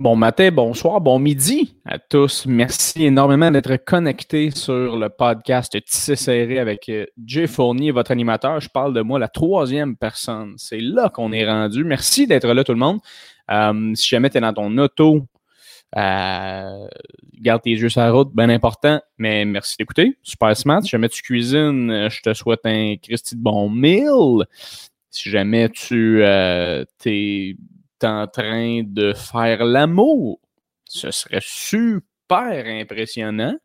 Bon matin, bonsoir, bon midi à tous. Merci énormément d'être connectés sur le podcast Tissé Serré avec euh, Jay Fournier, votre animateur. Je parle de moi, la troisième personne. C'est là qu'on est rendu. Merci d'être là, tout le monde. Euh, si jamais tu es dans ton auto, euh, garde tes yeux sur la route, bien important. Mais merci d'écouter. Super smart. Si jamais tu cuisines, je te souhaite un Christy de bon meal. Si jamais tu es en train de faire l'amour. Ce serait super impressionnant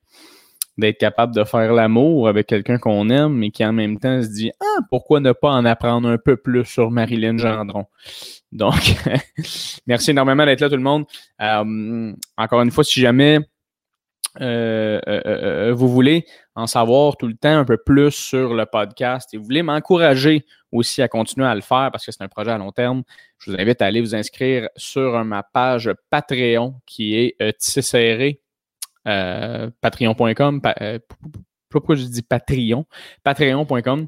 d'être capable de faire l'amour avec quelqu'un qu'on aime, mais qui en même temps se dit Ah, pourquoi ne pas en apprendre un peu plus sur Marilyn Gendron? Donc, merci énormément d'être là, tout le monde. Euh, encore une fois, si jamais euh, euh, euh, vous voulez en savoir tout le temps un peu plus sur le podcast et vous voulez m'encourager aussi à continuer à le faire parce que c'est un projet à long terme, je vous invite à aller vous inscrire sur ma page Patreon qui est serré, patreon.com. pourquoi je dis Patreon? Patreon.com,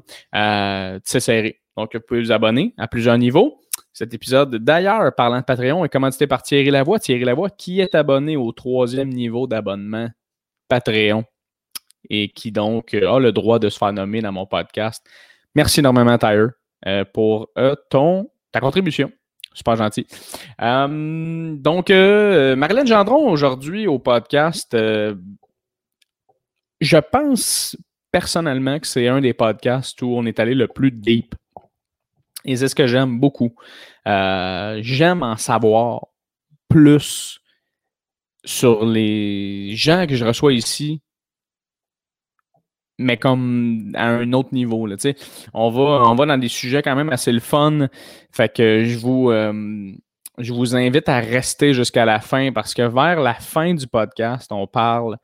serré. Donc, vous pouvez vous abonner à plusieurs niveaux. Cet épisode, d'ailleurs, parlant de Patreon, est commandité par Thierry Lavoie? Thierry Lavoie, qui est abonné au troisième niveau d'abonnement Patreon et qui donc euh, a le droit de se faire nommer dans mon podcast. Merci énormément, Tyre, euh, pour euh, ta contribution. Super gentil. donc, Marilyn Gendron, aujourd'hui au podcast, je pense personnellement que c'est un des podcasts où on est allé le plus deep. Et c'est ce que j'aime beaucoup. j'aime en savoir plus sur les gens que je reçois ici, mais comme à un autre niveau. Là, on, va, on va dans des sujets quand même assez le fun. Fait que je vous, euh, je vous invite à rester jusqu'à la fin parce que vers la fin du podcast, on parle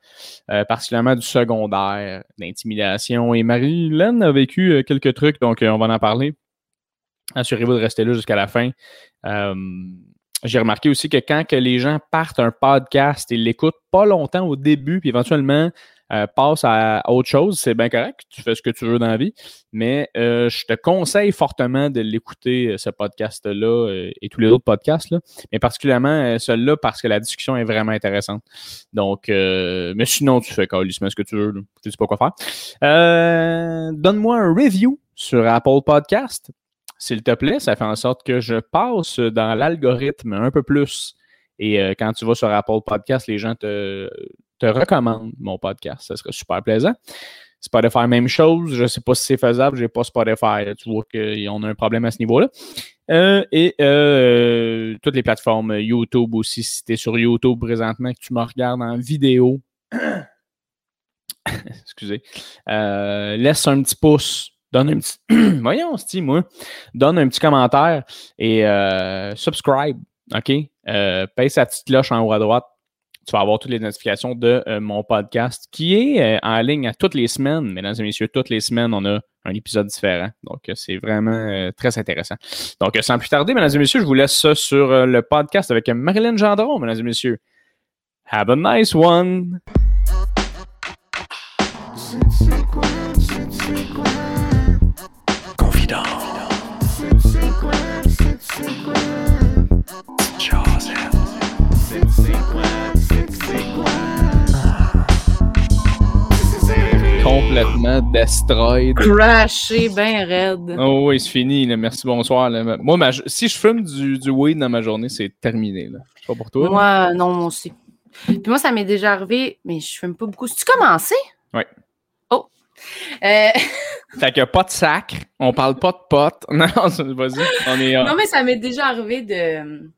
euh, particulièrement du secondaire, d'intimidation. Et Marie-Hélène a vécu euh, quelques trucs, donc on va en parler. Assurez-vous de rester là jusqu'à la fin. J'ai remarqué aussi que quand que les gens partent un podcast, ils l'écoutent pas longtemps au début, puis éventuellement euh, passent à autre chose, c'est bien correct, tu fais ce que tu veux dans la vie, mais euh, je te conseille fortement de l'écouter, euh, ce podcast-là et tous les autres podcasts, là, mais particulièrement celui-là parce que la discussion est vraiment intéressante. Donc, mais sinon, tu fais ce que tu veux, tu sais pas quoi faire. Donne-moi un review sur Apple Podcast s'il te plaît, ça fait en sorte que je passe dans l'algorithme un peu plus. Et euh, quand tu vas sur Apple Podcast, les gens te, recommandent mon podcast. Ça serait super plaisant. Spotify, même chose. Je ne sais pas si c'est faisable. Je n'ai pas Spotify. Tu vois qu'on a un problème à ce niveau-là. Euh, et euh, toutes les plateformes YouTube aussi. Si tu es sur YouTube présentement, que tu me regardes en vidéo, excusez, laisse un petit pouce donne un petit. Voyons, Steve, moi. Donne un petit commentaire et euh, subscribe. OK? Euh, paye sa petite cloche en haut à droite. Tu vas avoir toutes les notifications de euh, mon podcast qui est en ligne à toutes les semaines. Mesdames et messieurs, toutes les semaines, on a un épisode différent. Donc, c'est vraiment très intéressant. Donc, sans plus tarder, mesdames et messieurs, je vous laisse ça sur le podcast avec Marilyn Gendron, mesdames et messieurs. Have a nice one! Complètement destroyed. Crashé, ben raide. Oh oui, c'est fini. Merci, bonsoir. Moi, si je fume du, weed dans ma journée, c'est terminé. Là. Pas pour toi. Moi, non, moi aussi. Puis moi, ça m'est déjà arrivé, mais je fume pas beaucoup. Si tu commencé? Oui. Oh. Euh... fait qu'il n'y a pas de sacre, on parle pas de potes. Non, vas-y. Non, mais ça m'est déjà arrivé de euh,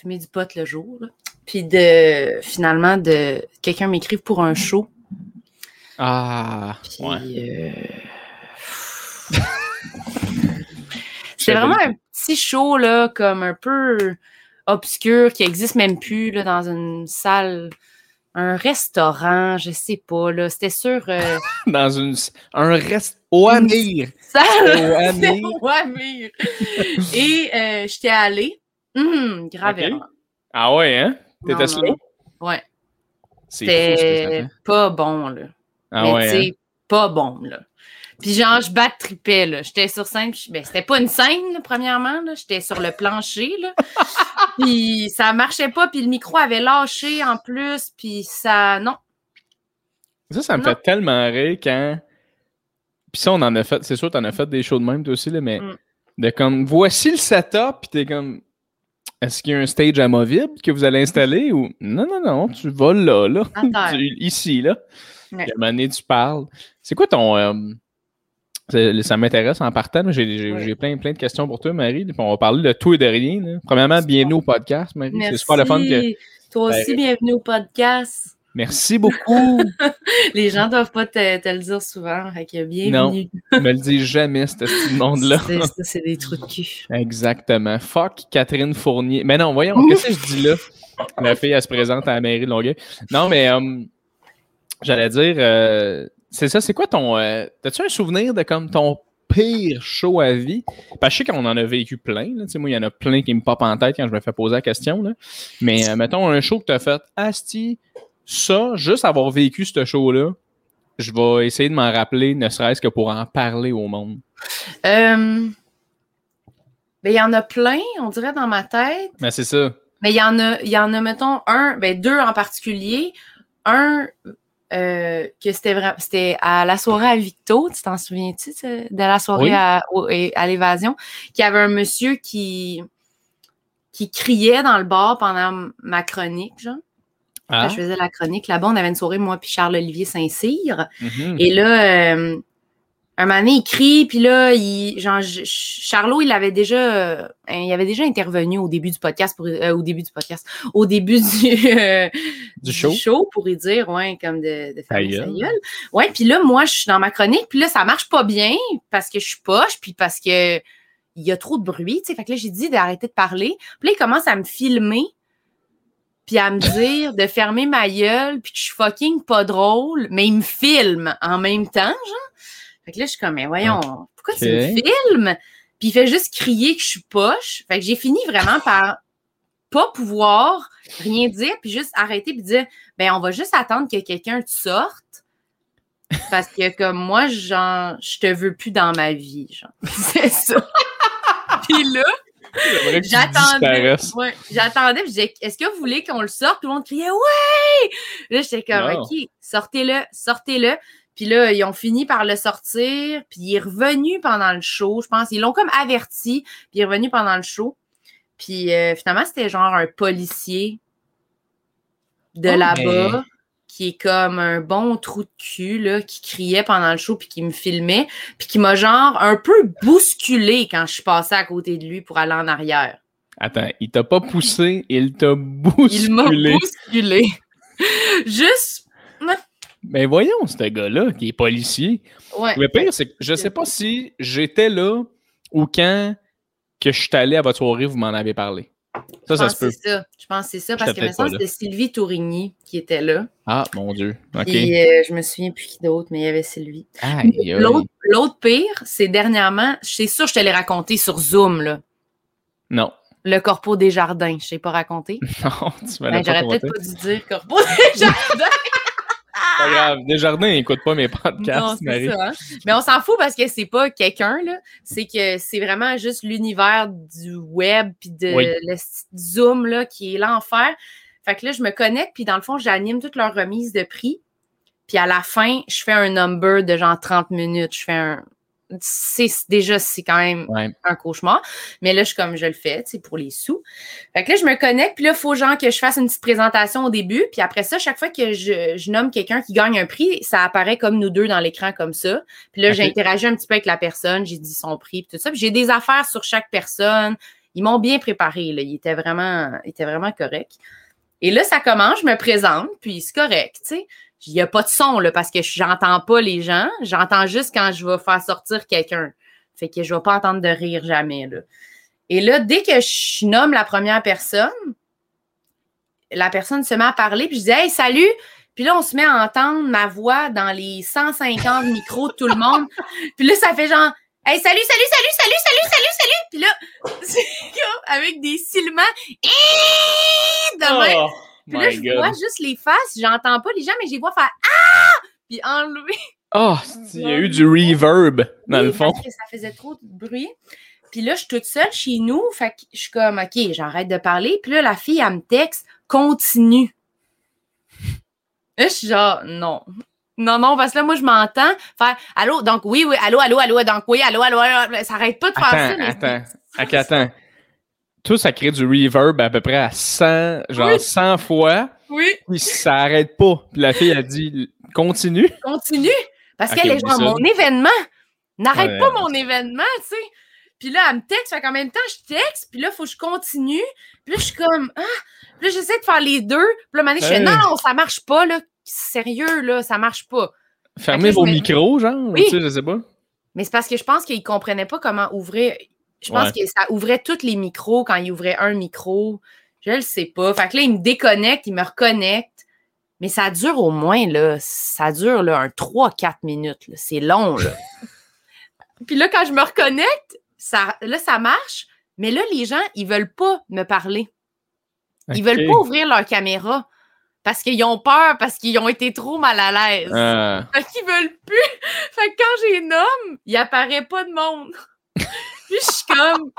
fumer du pot le jour. Puis de finalement de quelqu'un m'écrive pour un show ah, ouais. Euh, c'est vraiment un petit show, là, comme un peu obscur, qui existe même plus, là, dans une salle, un restaurant, je sais pas, là. C'était sûr. Euh, dans une, un restaurant. Au Amir. Salle. Au Amir. Et euh, j'étais allée. Hum, grave Ah ouais, hein? T'étais slow? Ouais. C'était pas bon, là. Ah mais ouais, hein? pas bon, là. Puis genre, je batte tripais, là. J'étais sur scène. je- Ben, c'était pas une scène, là, premièrement, là. J'étais sur le plancher, là. puis ça marchait pas, puis le micro avait lâché en plus, puis ça... Non. Ça, ça me Non. fait tellement rire quand. Puis ça, on en a fait. C'est sûr, t'en as fait des shows de même, toi aussi, là, mais Mm. de comme, voici le setup, puis t'es comme, est-ce qu'il y a un stage amovible que vous allez installer ou? Non, non, non, tu vas là, là. Tu- ici, là. Ouais. Puis à un moment donné, tu parles. C'est quoi ton. euh, ça m'intéresse en partant. J'ai Ouais. plein, plein de questions pour toi, Marie. Puis on va parler de tout et de rien. là. Premièrement, bienvenue au podcast, Marie. C'est super le fun que. Toi aussi, Ben, bienvenue au podcast. Merci beaucoup. Les gens doivent pas te, te le dire souvent. Fait que bienvenue. ne me le dis jamais, ce petit monde-là. C'est- des trous de cul. Exactement. Fuck Catherine Fournier. Mais non, voyons, qu'est-ce que je dis là? La fille, elle se présente à la mairie de Longueuil. Non, mais euh, j'allais dire, euh, c'est ça, c'est quoi ton. euh, T'as-tu un souvenir de comme ton pire show à vie? Parce que je sais qu'on en a vécu plein. Là, Tu moi, il y en a plein qui me popent en tête quand je me fais poser la question. Là. Mais mettons un show que t'as fait, Asti, ça, juste avoir vécu ce show-là, je vais essayer de m'en rappeler, ne serait-ce que pour en parler au monde. Euh, ben, il y en a plein, on dirait, dans ma tête. Mais c'est ça. Mais il y en a, il y en a, mettons, un, ben, deux en particulier. Un, euh, que c'était vraiment, c'était à la soirée à Victo, tu t'en souviens-tu, de la soirée Oui. à l'évasion, qu'il y avait un monsieur qui, qui criait dans le bar pendant ma chronique, genre. Ah, je faisais la chronique là-bas, on avait une soirée, moi puis Charles-Olivier Saint-Cyr. mhm. Et là, euh, un moment donné, il crie, puis là, il, genre, Charlot, il avait déjà, euh, il avait déjà intervenu au début du podcast, pour, euh, au début du podcast, au début du, euh, Du show. pour y dire, ouais, comme de, de gueule. gueule. Ouais, puis là, moi, je suis dans ma chronique, puis là, ça marche pas bien parce que je suis poche, puis parce que il y a trop de bruit, tu sais. Fait que là, j'ai dit d'arrêter de parler. Puis là, il commence à me filmer, puis à me dire de fermer ma gueule, puis que je suis fucking pas drôle, mais il me filme en même temps, genre. Fait que là, je suis comme, mais voyons, pourquoi tu me filmes? Puis il fait juste crier que je suis poche. Fait que j'ai fini vraiment par pas pouvoir rien dire, puis juste arrêter, puis dire, ben, on va juste attendre que quelqu'un te sorte. Parce que comme moi, genre, je te veux plus dans ma vie, genre. C'est ça. puis là, J'attendais. Ouais, j'attendais. puis Je disais, est-ce que vous voulez qu'on le sorte? Tout le monde criait, ouais! Là, j'étais comme, Wow. OK, sortez-le, sortez-le. Puis là, ils ont fini par le sortir. Puis il est revenu pendant le show, je pense. Ils l'ont comme averti. Puis il est revenu pendant le show. Puis euh, finalement, c'était genre un policier de là-bas qui est comme un bon trou de cul, là, qui criait pendant le show puis qui me filmait. Puis qui m'a genre un peu bousculé quand je suis passée à côté de lui pour aller en arrière. Attends, il t'a pas poussé, il t'a Il m'a bousculé. bousculé. Juste, Mais voyons, ce gars-là, qui est policier. ouais. Le pire, c'est que je sais pas si j'étais là ou quand que je suis allé à votre soirée, vous m'en avez parlé. Ça, je ça pense se que peut. c'est ça. Je pense que c'est ça parce que maintenant, c'était Sylvie Tourigny qui était là. Ah, mon Dieu. OK. Puis euh, je me souviens plus qui d'autre, mais il y avait Sylvie. L'autre pire, c'est dernièrement, c'est sûr, je te l'ai raconté sur Zoom, là. Non. Le Corpo des Jardins. Je t'ai pas raconté. Non, tu m'as Ben, J'aurais peut-être pas dû dire Corpo des Jardins. Pas grave. Desjardins n'écoute pas mes podcasts, Marie. ça. hein. Mais on s'en fout parce que c'est pas quelqu'un, là. C'est que c'est vraiment juste l'univers du web puis de Oui. le Zoom, là, qui est l'enfer. Fait que là, je me connecte, puis dans le fond, j'anime toutes leurs remises de prix. Puis à la fin, je fais un number de genre 30 minutes. Je fais un. C'est déjà, c'est quand même Ouais. un cauchemar. Mais là, je suis comme je le fais, sais, pour les sous. Fait que là, je me connecte, puis là, il faut genre que je fasse une petite présentation au début. Puis après ça, chaque fois que je, je nomme quelqu'un qui gagne un prix, ça apparaît comme nous deux dans l'écran comme ça. Puis là, Ok. j'ai interagi un petit peu avec la personne, j'ai dit son prix, puis tout ça. Puis j'ai des affaires sur chaque personne. Ils m'ont bien préparé, là. Ils étaient vraiment, ils étaient vraiment corrects. Et là, ça commence, je me présente, puis c'est correct, tu sais. Il n'y a pas de son, là, parce que j'entends pas les gens. J'entends juste quand je vais faire sortir quelqu'un. Fait que je vais pas entendre de rire jamais, là. Et là, dès que je nomme la première personne, la personne se met à parler, puis je dis Hey, salut! Puis là, on se met à entendre ma voix dans les 150 micros de tout le monde. Puis là, ça fait genre Hey, salut, salut, salut, salut, salut, salut, salut! Puis là, c'est avec des silements. Puis là, my je God. vois juste les faces, j'entends pas les gens, mais je les vois faire Ah! Puis enlever Ah, il y a eu du reverb, dans Oui, le fond. Parce que ça faisait trop de bruit. Puis là, je suis toute seule chez nous. Fait que je suis comme, OK, j'arrête de parler. Puis là, la fille, elle me texte, continue. Je suis genre, non. Non, non, parce que là, moi, je m'entends faire Allô, donc oui, oui, allô, allô, allô, donc oui, allô, allô, allô. Ça arrête pas de faire ça. Attends, attends, attends. Tout ça crée du reverb à peu près à 100, genre Oui. 100 fois, Oui, puis ça arrête pas. Puis la fille a dit continue. continue. Parce qu'elle est genre, mon événement. N'arrête Ouais. pas mon événement, tu sais. Puis là, elle me texte, fait qu'en même temps, je texte, puis là, il faut que je continue. Puis là, je suis comme, ah. Puis là, j'essaie de faire les deux. Puis là, maintenant, je fais, non, non, ça marche pas, là. Sérieux, là, ça marche pas. Fermez vos micros, genre, Oui. tu sais, je sais pas. Mais c'est parce que je pense qu'ils comprenaient pas comment ouvrir. Je pense Ouais. que ça ouvrait tous les micros quand ils ouvraient un micro. Je le sais pas. Fait que là, ils me déconnectent, ils me reconnectent. Mais ça dure au moins, là, ça dure là, un 3-4 minutes. C'est long, là. Puis là, quand je me reconnecte, ça, là, ça marche. Mais là, les gens, ils veulent pas me parler. Ils Ok. veulent pas ouvrir leur caméra parce qu'ils ont peur, parce qu'ils ont été trop mal à l'aise. Ah. Fait qu'ils veulent plus. Fait que quand j'ai nomme, il apparaît pas de monde. Puis je suis comme.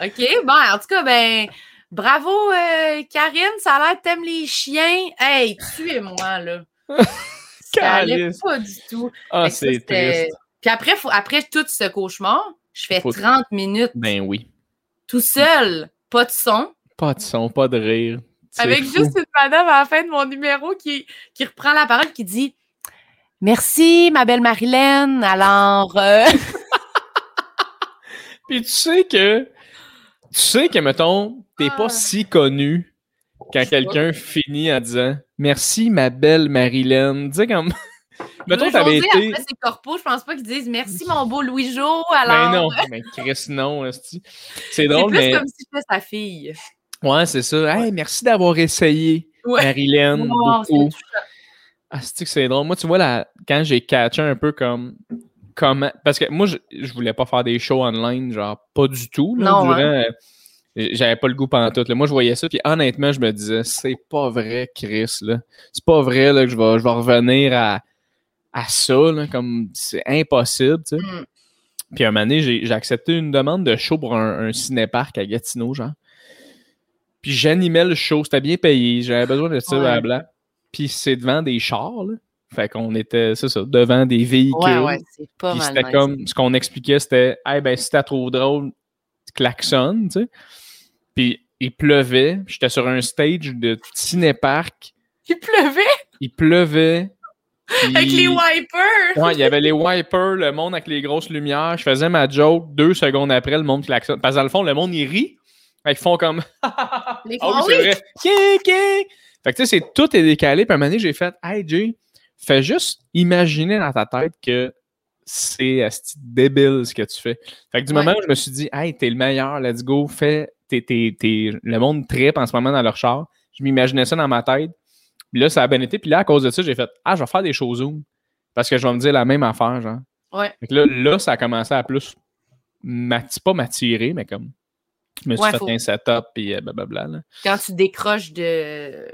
OK, bon, en tout cas, ben, bravo, euh, Karine, ça a l'air que t'aimes les chiens. Hey, tuez-moi, là. Ça allait pas du tout. Ah, c'est triste. Puis après, faut- après tout ce cauchemar, je fais Faut- 30 minutes Ben oui. tout seul, pas de son, Pas de son, pas de rire. Avec fou. juste une madame à la fin de mon numéro qui, qui reprend la parole, qui dit Merci, ma belle Marilyn. Alors, euh, Puis tu sais que. Tu sais que, mettons, t'es Ah. pas si connu quand quelqu'un finit en disant Merci, ma belle Marilyn. Tu sais, comme. mettons, t'avais été. Après, c'est corpo, je pense pas qu'ils disent Merci, mon beau Louis-Jo. Ben Alors, non, mais Chris, non. C'est c'est drôle, plus mais. comme si j'étais sa fille. Ouais, c'est ça. Hey, merci d'avoir essayé, Ouais. Marilyn. Wow, c'est beaucoup. Ah, c'est que c'est drôle? Moi, tu vois, là, quand j'ai catché un peu comme. Comment... Parce que moi, je, je voulais pas faire des shows online, genre, pas du tout. Là, Non, durant, hein. euh, J'avais pas le goût pendant tout. Là. Moi, je voyais ça, puis honnêtement, je me disais, c'est pas vrai, Chris. C'est pas vrai là, que je vais, je vais revenir à, à ça. Là, comme c'est impossible. tu sais. Mm. Puis un moment donné, j'ai j'ai accepté une demande de show pour un, un cinéparc à Gatineau, genre. Puis j'animais le show, c'était bien payé, j'avais besoin de ça, Ouais. blabla. Puis c'est devant des chars, là. Fait qu'on était, c'est ça, devant des véhicules. Ouais, ouais, c'est pas Puis mal. c'était nice. comme, ce qu'on expliquait, c'était, hey, ben, si t'as trop drôle, tu klaxonnes, tu sais. Puis il pleuvait, j'étais sur un stage de cinéparc, Il pleuvait? Il pleuvait. avec les wipers. Ouais, il y avait les wipers, le monde avec les grosses lumières. Je faisais ma joke, deux secondes après, le monde klaxonne. Parce que dans le fond, le monde, ils rient. Fait qu'ils font comme. Les Ah oui, ah c'est oui. vrai. King, king. Fait que tu sais, c'est- tout est décalé. Puis à un moment donné, j'ai fait Hey Jay, fais juste imaginer dans ta tête que c'est débile ce que tu fais. Fait que du Ouais. moment où je me suis dit Hey, t'es le meilleur, let's go, fais. T'es, t'es- t'es- Le monde tripe en ce moment dans leur char. Je m'imaginais ça dans ma tête. Puis là, ça a bien été. Puis là, à cause de ça, j'ai fait Ah, je vais faire des choses Zoom. Parce que je vais me dire la même affaire, genre. Ouais. Fait que là, là, ça a commencé à plus. Pas m'attirer, mais comme. Je me suis Ouais, fait faut- un setup, puis euh, blablabla. là. Quand tu décroches de,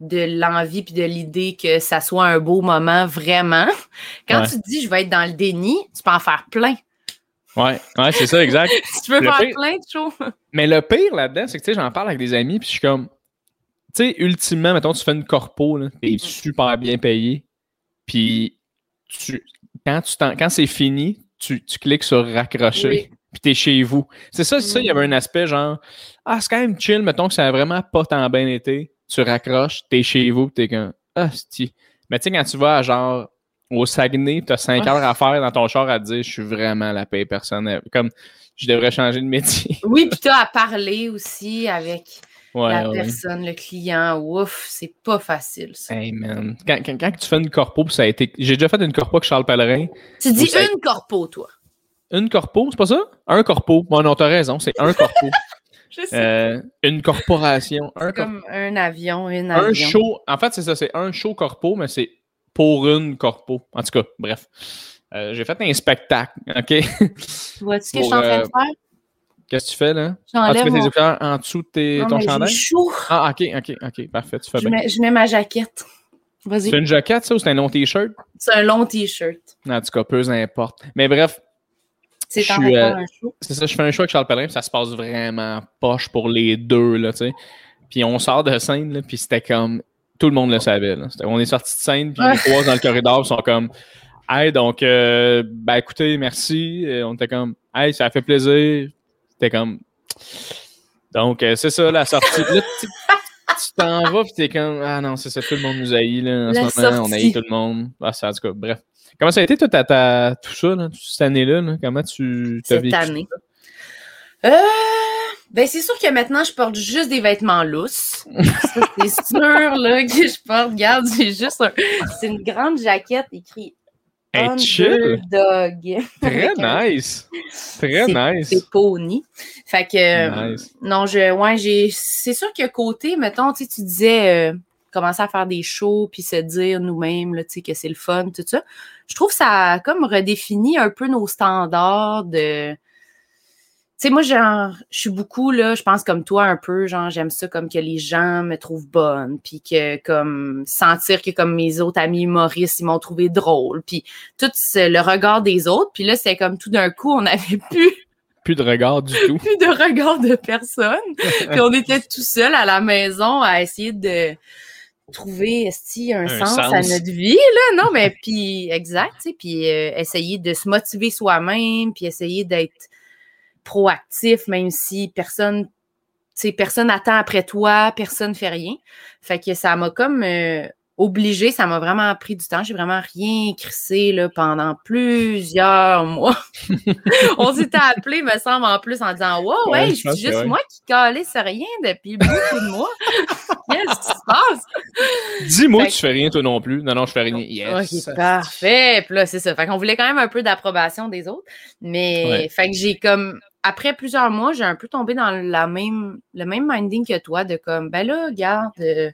de l'envie puis de l'idée que ça soit un beau moment, vraiment, quand Ouais. tu te dis je vais être dans le déni, tu peux en faire plein. Ouais, ouais, c'est ça, exact. Si tu veux Le faire pire- plein de choses. Mais le pire là-dedans, c'est que tu sais, j'en parle avec des amis, puis je suis comme. Tu sais, ultimement, mettons, tu fais une corpo, là, t'es super bien payé, puis tu, quand, tu quand c'est fini, tu, tu cliques sur raccrocher, Oui. puis t'es chez vous. C'est ça, c'est ça, il y avait Mm. un aspect genre, ah, c'est quand même chill, mettons que ça a vraiment pas tant bien été, tu raccroches, t'es chez vous, t'es comme, ah, c'est Mais tu sais, quand tu vas à genre, au Saguenay, t'as 5 Ouais. heures à faire dans ton char à te dire, je suis vraiment la paye personnelle. Comme, je devrais changer de métier. Oui, puis tu as à parler aussi avec Ouais, la ouais. personne, le client. Ouf, c'est pas facile. Ça. Hey man, quand, quand, quand tu fais une corpo, ça a été. J'ai déjà fait une corpo avec Charles Pellerin. Tu dis une corpo, toi. Une corpo, c'est pas ça? Un corpo. Bon, non, t'as raison, c'est un corpo. Je sais. Euh, une corporation. Un, Comme un avion, une un avion. show. En fait, c'est ça, c'est un show corpo, mais c'est pour une corpo. En tout cas, bref. Euh, j'ai fait un spectacle, OK? Vois-tu ce que je suis en train de euh, faire? Qu'est-ce que tu fais là? Ah, tu mets tes écouteurs en dessous de tes- Non, ton mais chandail? chaud. Ah, OK, OK, OK, parfait, tu fais Je bien. mets, je mets ma jaquette. C'est une jaquette, ça, ou c'est un long t-shirt? C'est un long t-shirt. En tout cas, peu importe. Mais bref. C'est euh, un show. C'est ça, je fais un show avec Charles Pellerin, ça se passe vraiment poche pour les deux, là, tu sais. Puis on sort de scène, là, puis c'était comme. Tout le monde le savait. Là. On est sorti de scène, puis les trois dans le corridor sont comme. Hey, donc, euh, ben écoutez, merci. on était comme. Hey, ça a fait plaisir. C'était comme. Donc, euh, c'est ça, la sortie. Là, tu t'en vas, puis t'es comme. Ah non, c'est ça, tout le monde nous haït, là. En ce moment, on haït tout le monde. Ah, ça, en tout cas, bref. Comment ça a été, toi, ta, tout ça, là, toute cette année-là? Là? Comment tu t'as vécu? Cette année. Euh, ben, c'est sûr que maintenant, je porte juste des vêtements lousses. c'est sûr, là, que je porte. Regarde, c'est juste un... C'est une grande jaquette écrite Hey, chill. Très nice. Très nice. C'est pony. Fait que, non, je, ouais, j'ai, c'est sûr que côté, mettons, tu disais, euh, commencer à faire des shows puis se dire nous-mêmes, tu sais, que c'est le fun, tout ça. Je trouve que ça a comme redéfini un peu nos standards de, tu sais, moi, genre, je suis beaucoup, là, je pense comme toi un peu, genre, j'aime ça comme que les gens me trouvent bonne, puis que, comme, sentir que, comme mes autres amis humoristes, ils m'ont trouvé drôle, puis tout le regard des autres, puis là, c'est comme tout d'un coup, on n'avait plus... Plus de regard du tout. plus de regard de personne. puis on était tout seul à la maison à essayer de trouver un, sens, à notre vie là non mais puis exact tu sais puis euh, essayer de se motiver soi-même puis essayer d'être proactif, même si personne, personne attend après toi, personne fait rien. Fait que ça m'a comme euh, obligé, ça m'a vraiment pris du temps. J'ai vraiment rien crissé là, pendant plusieurs mois. On s'était appelé, me semble, en plus, en disant Wow, ouais, c'est juste moi qui calais sur rien depuis beaucoup de mois. Qu'est-ce qui se passe? Dis-moi que tu fais rien, toi non plus. Non, non, je fais rien. Yes. Ok, parfait. Puis là, c'est ça. Fait qu'on voulait quand même un peu d'approbation des autres. Mais, fait que j'ai comme après plusieurs mois, j'ai un peu tombé dans la même, le même minding que toi, de comme, ben là, regarde, euh,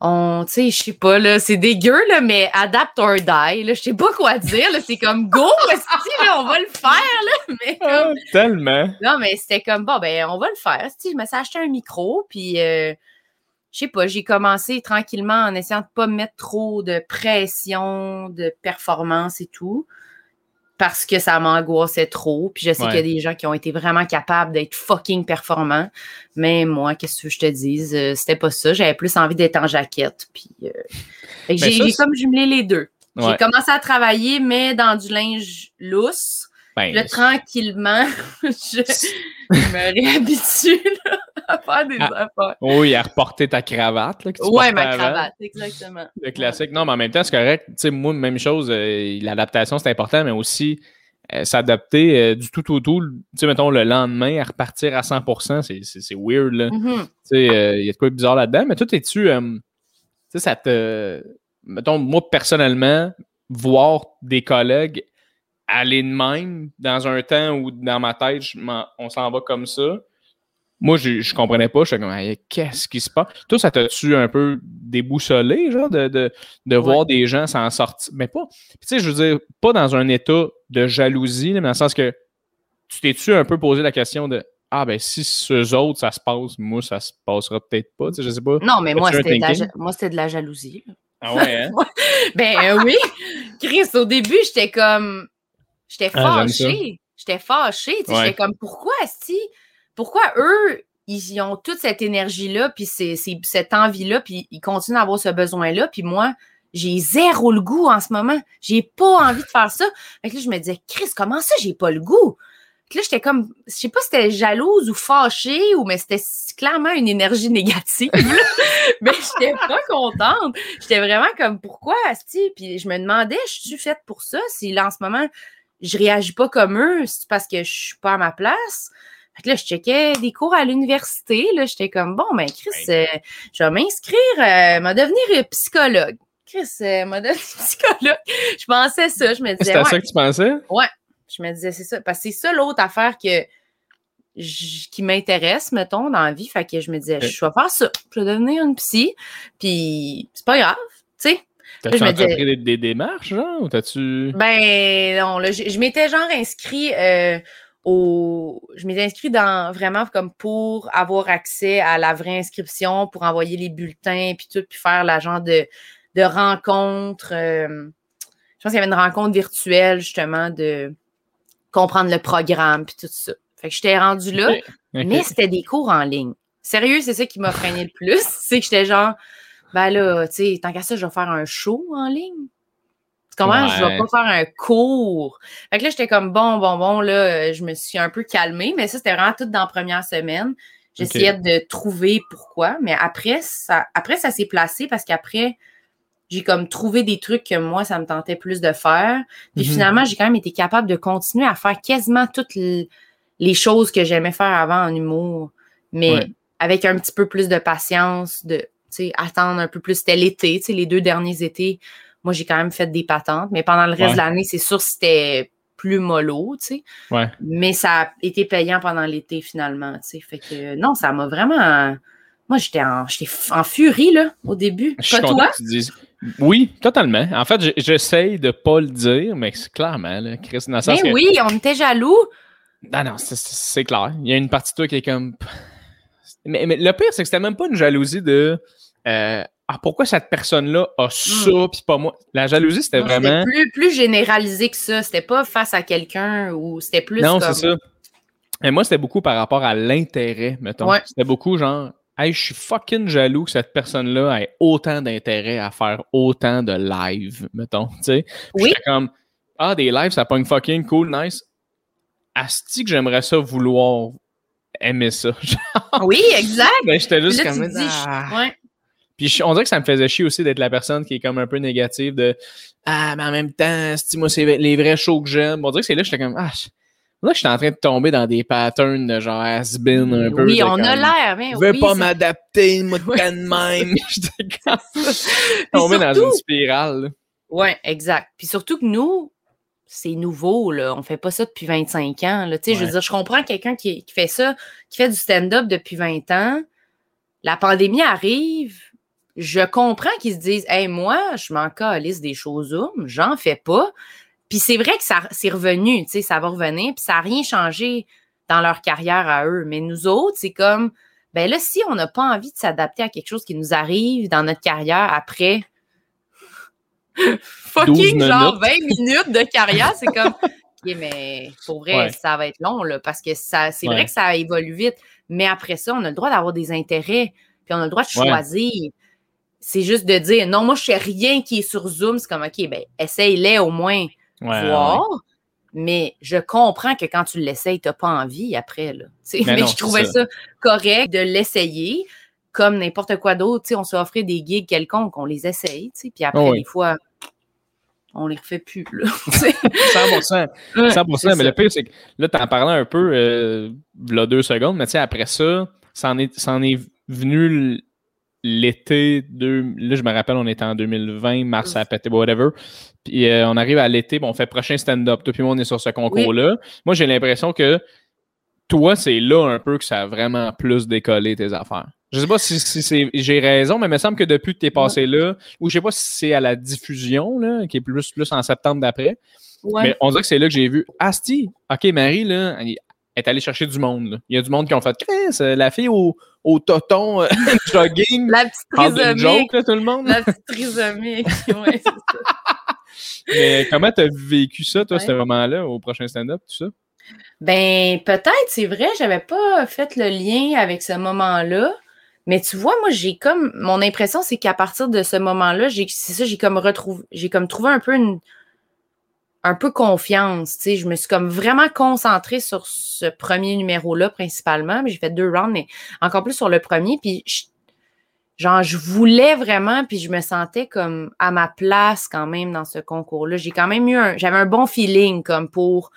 on, tu sais, je sais pas, là, c'est dégueu, là, mais adapt or die, là, je sais pas quoi dire, là, c'est comme, go, là, on va le faire, là, mais ah, tellement. Non, mais c'était comme, bon, ben, on va le faire, si je me suis acheté un micro, puis, euh, je sais pas, j'ai commencé tranquillement en essayant de pas mettre trop de pression, de performance et tout parce que ça m'angoissait trop. Puis je sais qu'il y a des gens qui ont été vraiment capables d'être fucking performants. Mais moi, qu'est-ce que je te dise? Euh, c'était pas ça. J'avais plus envie d'être en jaquette. Puis euh, ben j'ai comme jumelé les deux. J'ai commencé à travailler, mais dans du linge lousse. Ben, là, tranquillement, je, me réhabitue à faire des ah, affaires. Oui, à reporter ta cravate. Là, ouais, ma cravate, exactement. Le classique. Non, mais en même temps, c'est correct. Tu sais, moi, même chose, euh, l'adaptation, c'est important, mais aussi euh, s'adapter euh, du tout au tout. Tu sais, mettons, le lendemain, à repartir à 100%, c'est weird. Là. Mm-hmm. Tu sais, il y a de quoi de bizarre là-dedans. Mais toi, es-tu. tu sais, ça te. Mettons, moi, personnellement, voir des collègues aller de même dans un temps où dans ma tête, on s'en va comme ça. Moi, je, je comprenais pas. Je suis comme, qu'est-ce qui se passe? Toi, ça t'a-tu un peu déboussolé, genre, de, de, de voir des gens s'en sortir? Mais pas. Tu sais, je veux dire, pas dans un état de jalousie, mais dans le sens que tu t'es-tu un peu posé la question de Ah, ben, si ceux autres, ça se passe, moi, ça se passera peut-être pas. Tu sais, je sais pas. Non, mais moi, c'était de, la, de la jalousie. Ah ouais, hein? ben euh, oui. Chris, au début, j'étais comme J'étais ah, fâchée. J'étais fâchée. J'étais comme, pourquoi, si? Pourquoi eux, ils ont toute cette énergie-là, puis cette envie-là, puis ils continuent d'avoir ce besoin-là, puis moi, j'ai zéro le goût en ce moment. J'ai pas envie de faire ça. Fait que là, je me disais, Chris, comment ça, j'ai pas le goût? Puis là, j'étais comme, je sais pas si c'était jalouse ou fâchée, ou mais c'était clairement une énergie négative. mais j'étais pas contente. J'étais vraiment comme, pourquoi, Asti? Puis je me demandais, je suis faite pour ça? Si là, en ce moment, je réagis pas comme eux, c'est parce que je suis pas à ma place? Fait que là, je checkais des cours à l'université. Là, j'étais comme, bon, ben, Chris, euh, je vais m'inscrire, euh, m'a devenir psychologue. Chris, euh, m'a devenir psychologue. Je pensais ça. Je me disais. C'était ça que tu pensais? Ouais. Je me disais, c'est ça. Parce que c'est ça l'autre affaire que, qui m'intéresse, mettons, dans la vie. Fait que je me disais, je vais faire ça. Je vais devenir une psy. Puis, c'est pas grave. Tu sais, T'as-tu entrepris des, des, démarches, genre, ou t'as-tu... Ben, non, là, je, m'étais genre inscrit euh, au... Je m'étais inscrit dans, vraiment comme pour avoir accès à la vraie inscription, pour envoyer les bulletins, puis tout, puis faire la genre de, de rencontres. euh, je pense qu'il y avait une rencontre virtuelle, justement, de comprendre le programme puis tout ça. Fait que j'étais rendue là, mais c'était des cours en ligne. Sérieux, c'est ça qui m'a freiné le plus. C'est que j'étais genre, ben là, tu sais, tant qu'à ça, je vais faire un show en ligne. Comment je vais Ouais. pas faire un cours? Fait que là, j'étais comme bon, bon, bon, là, euh, je me suis un peu calmée, mais ça, c'était vraiment tout dans la première semaine. J'essayais de trouver pourquoi, mais après, ça, après, ça s'est placé parce qu'après, j'ai comme trouvé des trucs que moi, ça me tentait plus de faire. Puis Mhm. finalement, j'ai quand même été capable de continuer à faire quasiment toutes les choses que j'aimais faire avant en humour, mais Ouais. avec un petit peu plus de patience, de tu sais, attendre un peu plus. C'était l'été, tu sais, les deux derniers étés, moi, j'ai quand même fait des patentes, mais pendant le reste Ouais. de l'année, c'est sûr que c'était plus mollo, tu sais. Ouais. Mais ça a été payant pendant l'été, finalement, tu sais. Fait que non, ça m'a vraiment... Moi, j'étais en, j'étais en furie, là, au début. Je suis Pas toi? que tu dises. Oui, totalement. En fait, j'essaye de pas le dire, mais c'est clairement, là, Chris, Mais que- oui, on était jaloux. Non, non, c'est clair. Il y a une partie de toi qui est comme. Mais, mais le pire, c'est que c'était même pas une jalousie de. euh, ah, pourquoi cette personne-là a ça, puis pas moi. La jalousie, c'était Non, C'était vraiment. plus, plus généralisé que ça. C'était pas face à quelqu'un ou c'était plus Non, comme... c'est ça. Et moi, c'était beaucoup par rapport à l'intérêt, mettons. Ouais. C'était beaucoup genre, hey, je suis fucking jaloux que cette personne-là ait autant d'intérêt à faire autant de live, mettons. Tu sais. Oui. J'étais comme, ah, des lives, ça pogne fucking cool, nice. Asti que j'aimerais ça vouloir aimer ça. Oui, exact. Mais j'étais juste là, comme. dis, ah. ouais. Puis on dirait que ça me faisait chier aussi d'être la personne qui est comme un peu négative de Ah, mais en même temps, moi, c'est les vrais shows que j'aime. On dirait que c'est là que j'étais comme Ah, je... on dirait que j'étais en train de tomber dans des patterns de genre has-been un peu. Oui, on a l'air. Mais Je veux oui, pas m'adapter, moi, de même. J'étais comme tombé dans une spirale. Ouais, exact. Puis surtout que nous, c'est nouveau, là. On fait pas ça depuis 25 ans, là. Tu sais, je veux dire, je comprends quelqu'un qui, qui fait ça, qui fait du stand-up depuis 20 ans. La pandémie arrive. Je comprends qu'ils se disent, hey, moi, je m'en calisse des choses, Zoom, j'en fais pas. Puis c'est vrai que ça c'est revenu, tu sais, ça va revenir, puis ça n'a rien changé dans leur carrière à eux. Mais nous autres, c'est comme, ben là, si on n'a pas envie de s'adapter à quelque chose qui nous arrive dans notre carrière après 12 fucking genre minutes. 20 minutes de carrière, c'est comme, OK, mais pour vrai, Ouais. ça va être long, là, parce que ça, c'est Ouais. vrai que ça évolue vite. Mais après ça, on a le droit d'avoir des intérêts, puis on a le droit de Ouais. C'est juste de dire, non, moi, je fais rien qui est sur Zoom. C'est comme, OK, ben, essaye-les au moins Ouais, ouais, voir. Mais je comprends que quand tu l'essayes, tu n'as pas envie après. Là. Tu sais, Mais Mais, non, je trouvais ça. ça. correct de l'essayer comme n'importe quoi d'autre. Tu sais, On se offrait des gigs quelconques, on les essaye. tu sais, Puis après, Oh oui. des fois, on les refait plus. Là, tu sais. 100%. Ouais, 100%. c'est mais le pire, c'est que là, t'en parlais un peu, euh, là, deux secondes, mais tu sais, après ça, ça en est, ça en est venu l'été, là, je me rappelle, on était en 2020, mars, a pété, whatever. Puis euh, on arrive à l'été, bon, on fait prochain stand-up. Toi, puis moi, on est sur ce concours-là. Moi, j'ai l'impression que toi, c'est là un peu que ça a vraiment plus décollé tes affaires. Je sais pas si, si c'est- j'ai raison, mais il me semble que depuis que tu es passé là, ou je sais pas si c'est à la diffusion, là, qui est plus, plus en septembre d'après, Ouais. mais on dirait que c'est là que j'ai vu Asti. OK, Marie, là, elle est allée chercher du monde. là. Il y a du monde qui ont fait Chris, euh, la fille au, au toton euh, jogging. La petite joke, là, tout le monde. La petite trisomique. Ouais, c'est ça. Mais comment t'as vécu ça, toi, Ouais. ce moment-là, au prochain stand-up, tout ça? Ben, peut-être, c'est vrai, j'avais pas fait le lien avec ce moment-là. Mais tu vois, moi, j'ai comme. Mon impression, c'est qu'à partir de ce moment-là, j'ai c'est ça, j'ai comme retrouvé. J'ai comme trouvé un peu une. Un peu confiance. Tu sais, je me suis comme vraiment concentrée sur ce premier numéro-là, principalement. J'ai fait deux rounds, mais encore plus sur le premier. Puis, je- genre, je voulais vraiment, puis je me sentais comme à ma place quand même dans ce concours-là. J'ai quand même eu un. J'avais un bon feeling comme pour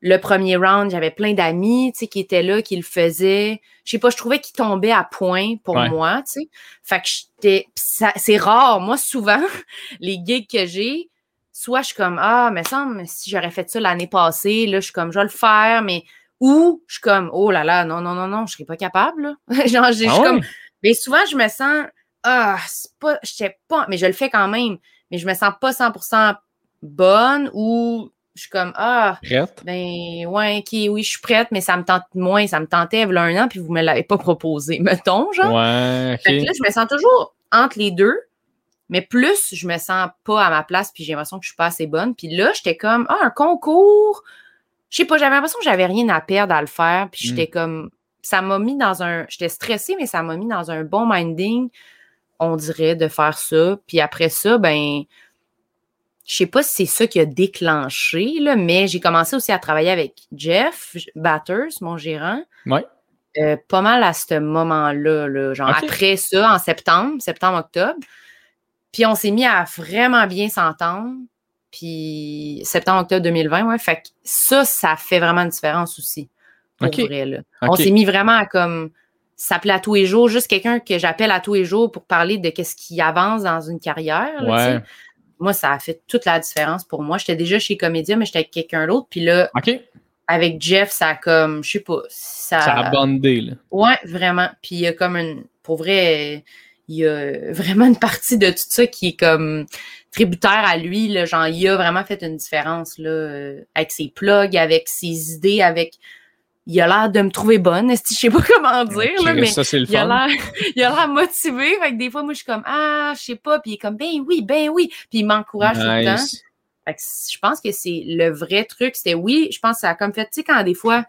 le premier round, j'avais plein d'amis, tu sais, qui étaient là, qui le faisaient. Je sais pas, je trouvais qu'ils tombaient à point pour Ouais. moi, tu sais. Fait que j'étais, c'est rare. Moi, souvent, les gigs que j'ai, soit je suis comme, ah, mais semble, si j'aurais fait ça l'année passée, là, je suis comme, je vais le faire, mais, ou je suis comme, oh là là, non, non, non, non, je serais pas capable, là. Genre, je Ah suis ouais? comme, mais souvent, je me sens, ah, c'est pas, je sais pas, mais je le fais quand même, mais je me sens pas 100% bonne ou je suis comme, ah, Prête? ben, ouais, ok, oui, je suis prête, mais ça me tente moins, ça me tentait il y a un an, puis vous me l'avez pas proposé, mettons, genre. Ouais, Fait que là, je me sens toujours entre les deux. Mais plus je me sens pas à ma place, puis j'ai l'impression que je suis pas assez bonne. Puis là, j'étais comme, ah, un concours. Je sais pas, j'avais l'impression que j'avais rien à perdre à le faire. Puis j'étais comme, ça m'a mis dans un, j'étais stressée, mais ça m'a mis dans un bon minding, on dirait, de faire ça. Puis après ça, ben, je sais pas si c'est ça qui a déclenché, là, mais j'ai commencé aussi à travailler avec Jeff Batters, mon gérant. Ouais. Euh, pas mal à ce moment-là, là, genre après ça, en septembre, septembre-octobre. Puis on s'est mis à vraiment bien s'entendre. Puis septembre-octobre 2020, ouais. Fait que ça, ça fait vraiment une différence aussi. Pour vrai, là. On s'est mis vraiment à comme s'appeler à tous les jours, juste quelqu'un que j'appelle à tous les jours pour parler de qu'est-ce qui avance dans une carrière. là, Ouais. Moi, ça a fait toute la différence pour moi. J'étais déjà chez Comédia, mais j'étais avec quelqu'un d'autre. Puis là, avec Jeff, ça a comme, je sais pas, ça, Ça a bondé, là. Ouais, vraiment. Puis il y a comme une. Pour vrai, il y a vraiment une partie de tout ça qui est comme tributaire à lui. Là, genre, il a vraiment fait une différence là, euh, avec ses plugs, avec ses idées, avec. Il a l'air de me trouver bonne. Je sais pas comment dire, là, mais ça, c'est le il a l'air il a l'air motivé. Fait que des fois, moi, je suis comme Ah, je sais pas. Puis il est comme Ben oui, ben oui. Puis il m'encourage tout le temps. Fait que je pense que c'est le vrai truc. C'était oui, je pense que ça a comme fait, tu sais, quand des fois,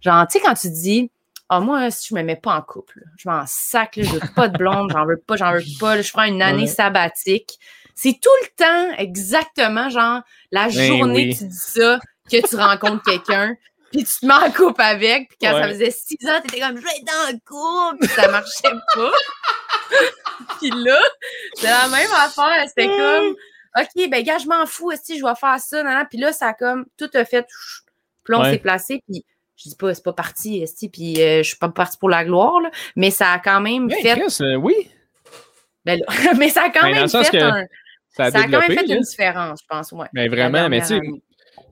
genre, tu sais, quand tu dis, ah, moi, si je me mets pas en couple, je m'en sac, là, je veux pas de blonde, j'en veux pas, j'en veux pas, là, je ferai une année Ouais. sabbatique. C'est tout le temps exactement, genre, la Ben journée oui. que tu dis ça, que tu rencontres quelqu'un, puis tu te mets en couple avec, puis quand ça faisait six ans, t'étais comme, je vais être en couple, puis ça marchait pas. puis là, c'est la même affaire, c'était comme, OK, ben gars, je m'en fous, si je vais faire ça, nan, nan. puis là, ça a comme tout a fait, puis là, on Ouais. s'est placé, puis je dis pas, c'est pas parti, esti, puis euh, je suis pas partie pour la gloire, là, mais ça a quand même fait, Chris, euh, oui. ben là, mais ça a quand Ben, même fait un, Ça a ça a quand même fait une différence, je pense, ouais. Mais la vraiment, mais tu sais,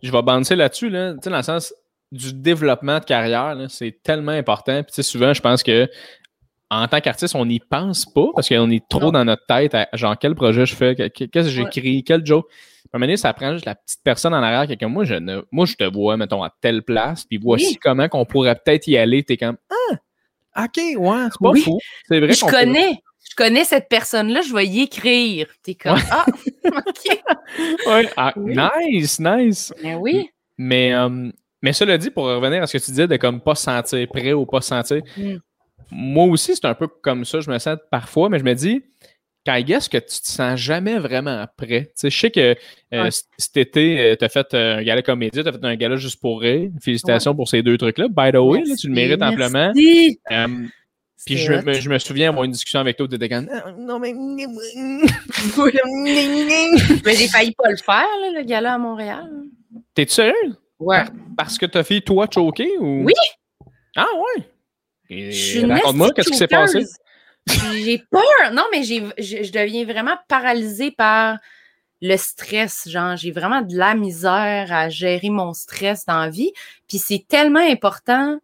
je vais bandir là-dessus, là, tu sais, dans le sens du développement de carrière, c'est tellement important. Puis, tu sais, souvent, je pense que en tant qu'artiste, on n'y pense pas parce qu'on est trop Non. dans notre tête à genre quel projet je fais, que- que- qu'est-ce que j'écris, quel joke. Un moment donné, ça prend juste la petite personne en arrière qui est comme moi, je ne, moi, je te vois, mettons, à telle place, puis voici Oui. comment qu'on pourrait peut-être y aller. T'es comme Ah, ok, ouais, c'est pas Oui. fou. C'est vrai je connais, je connais cette personne-là, je vais y écrire. T'es comme, Ouais. ah, OK. Ouais, ah, Oui. Nice, nice. Ben oui. Mais, euh, mais cela dit, pour revenir à ce que tu disais de comme pas se sentir prêt ou pas se sentir, Mm. moi aussi, c'est un peu comme ça, je me sens parfois, mais je me dis, quand guess que tu te sens jamais vraiment prêt. Tu sais, je sais que euh, Ouais. cet été, tu as fait euh, un gala comédie, tu as fait un gala juste pour rire. Félicitations pour ces deux trucs-là. By the way, là, tu le mérites Merci, amplement. merci. Euh, puis je, me- je me souviens avoir une discussion avec toi, tu étais comme Ah, non, mais. Mais j'ai failli pas le faire, là, le gala à Montréal. T'es-tu sérieux? Ouais. Parce que t'as fait toi choquer ou? Oui. Ah ouais. Raconte-moi, qu'est-ce qui s'est passé? J'ai peur. Non, mais j'ai, je, je deviens vraiment paralysée par le stress. Genre, j'ai vraiment de la misère à gérer mon stress dans la vie. Puis c'est tellement important.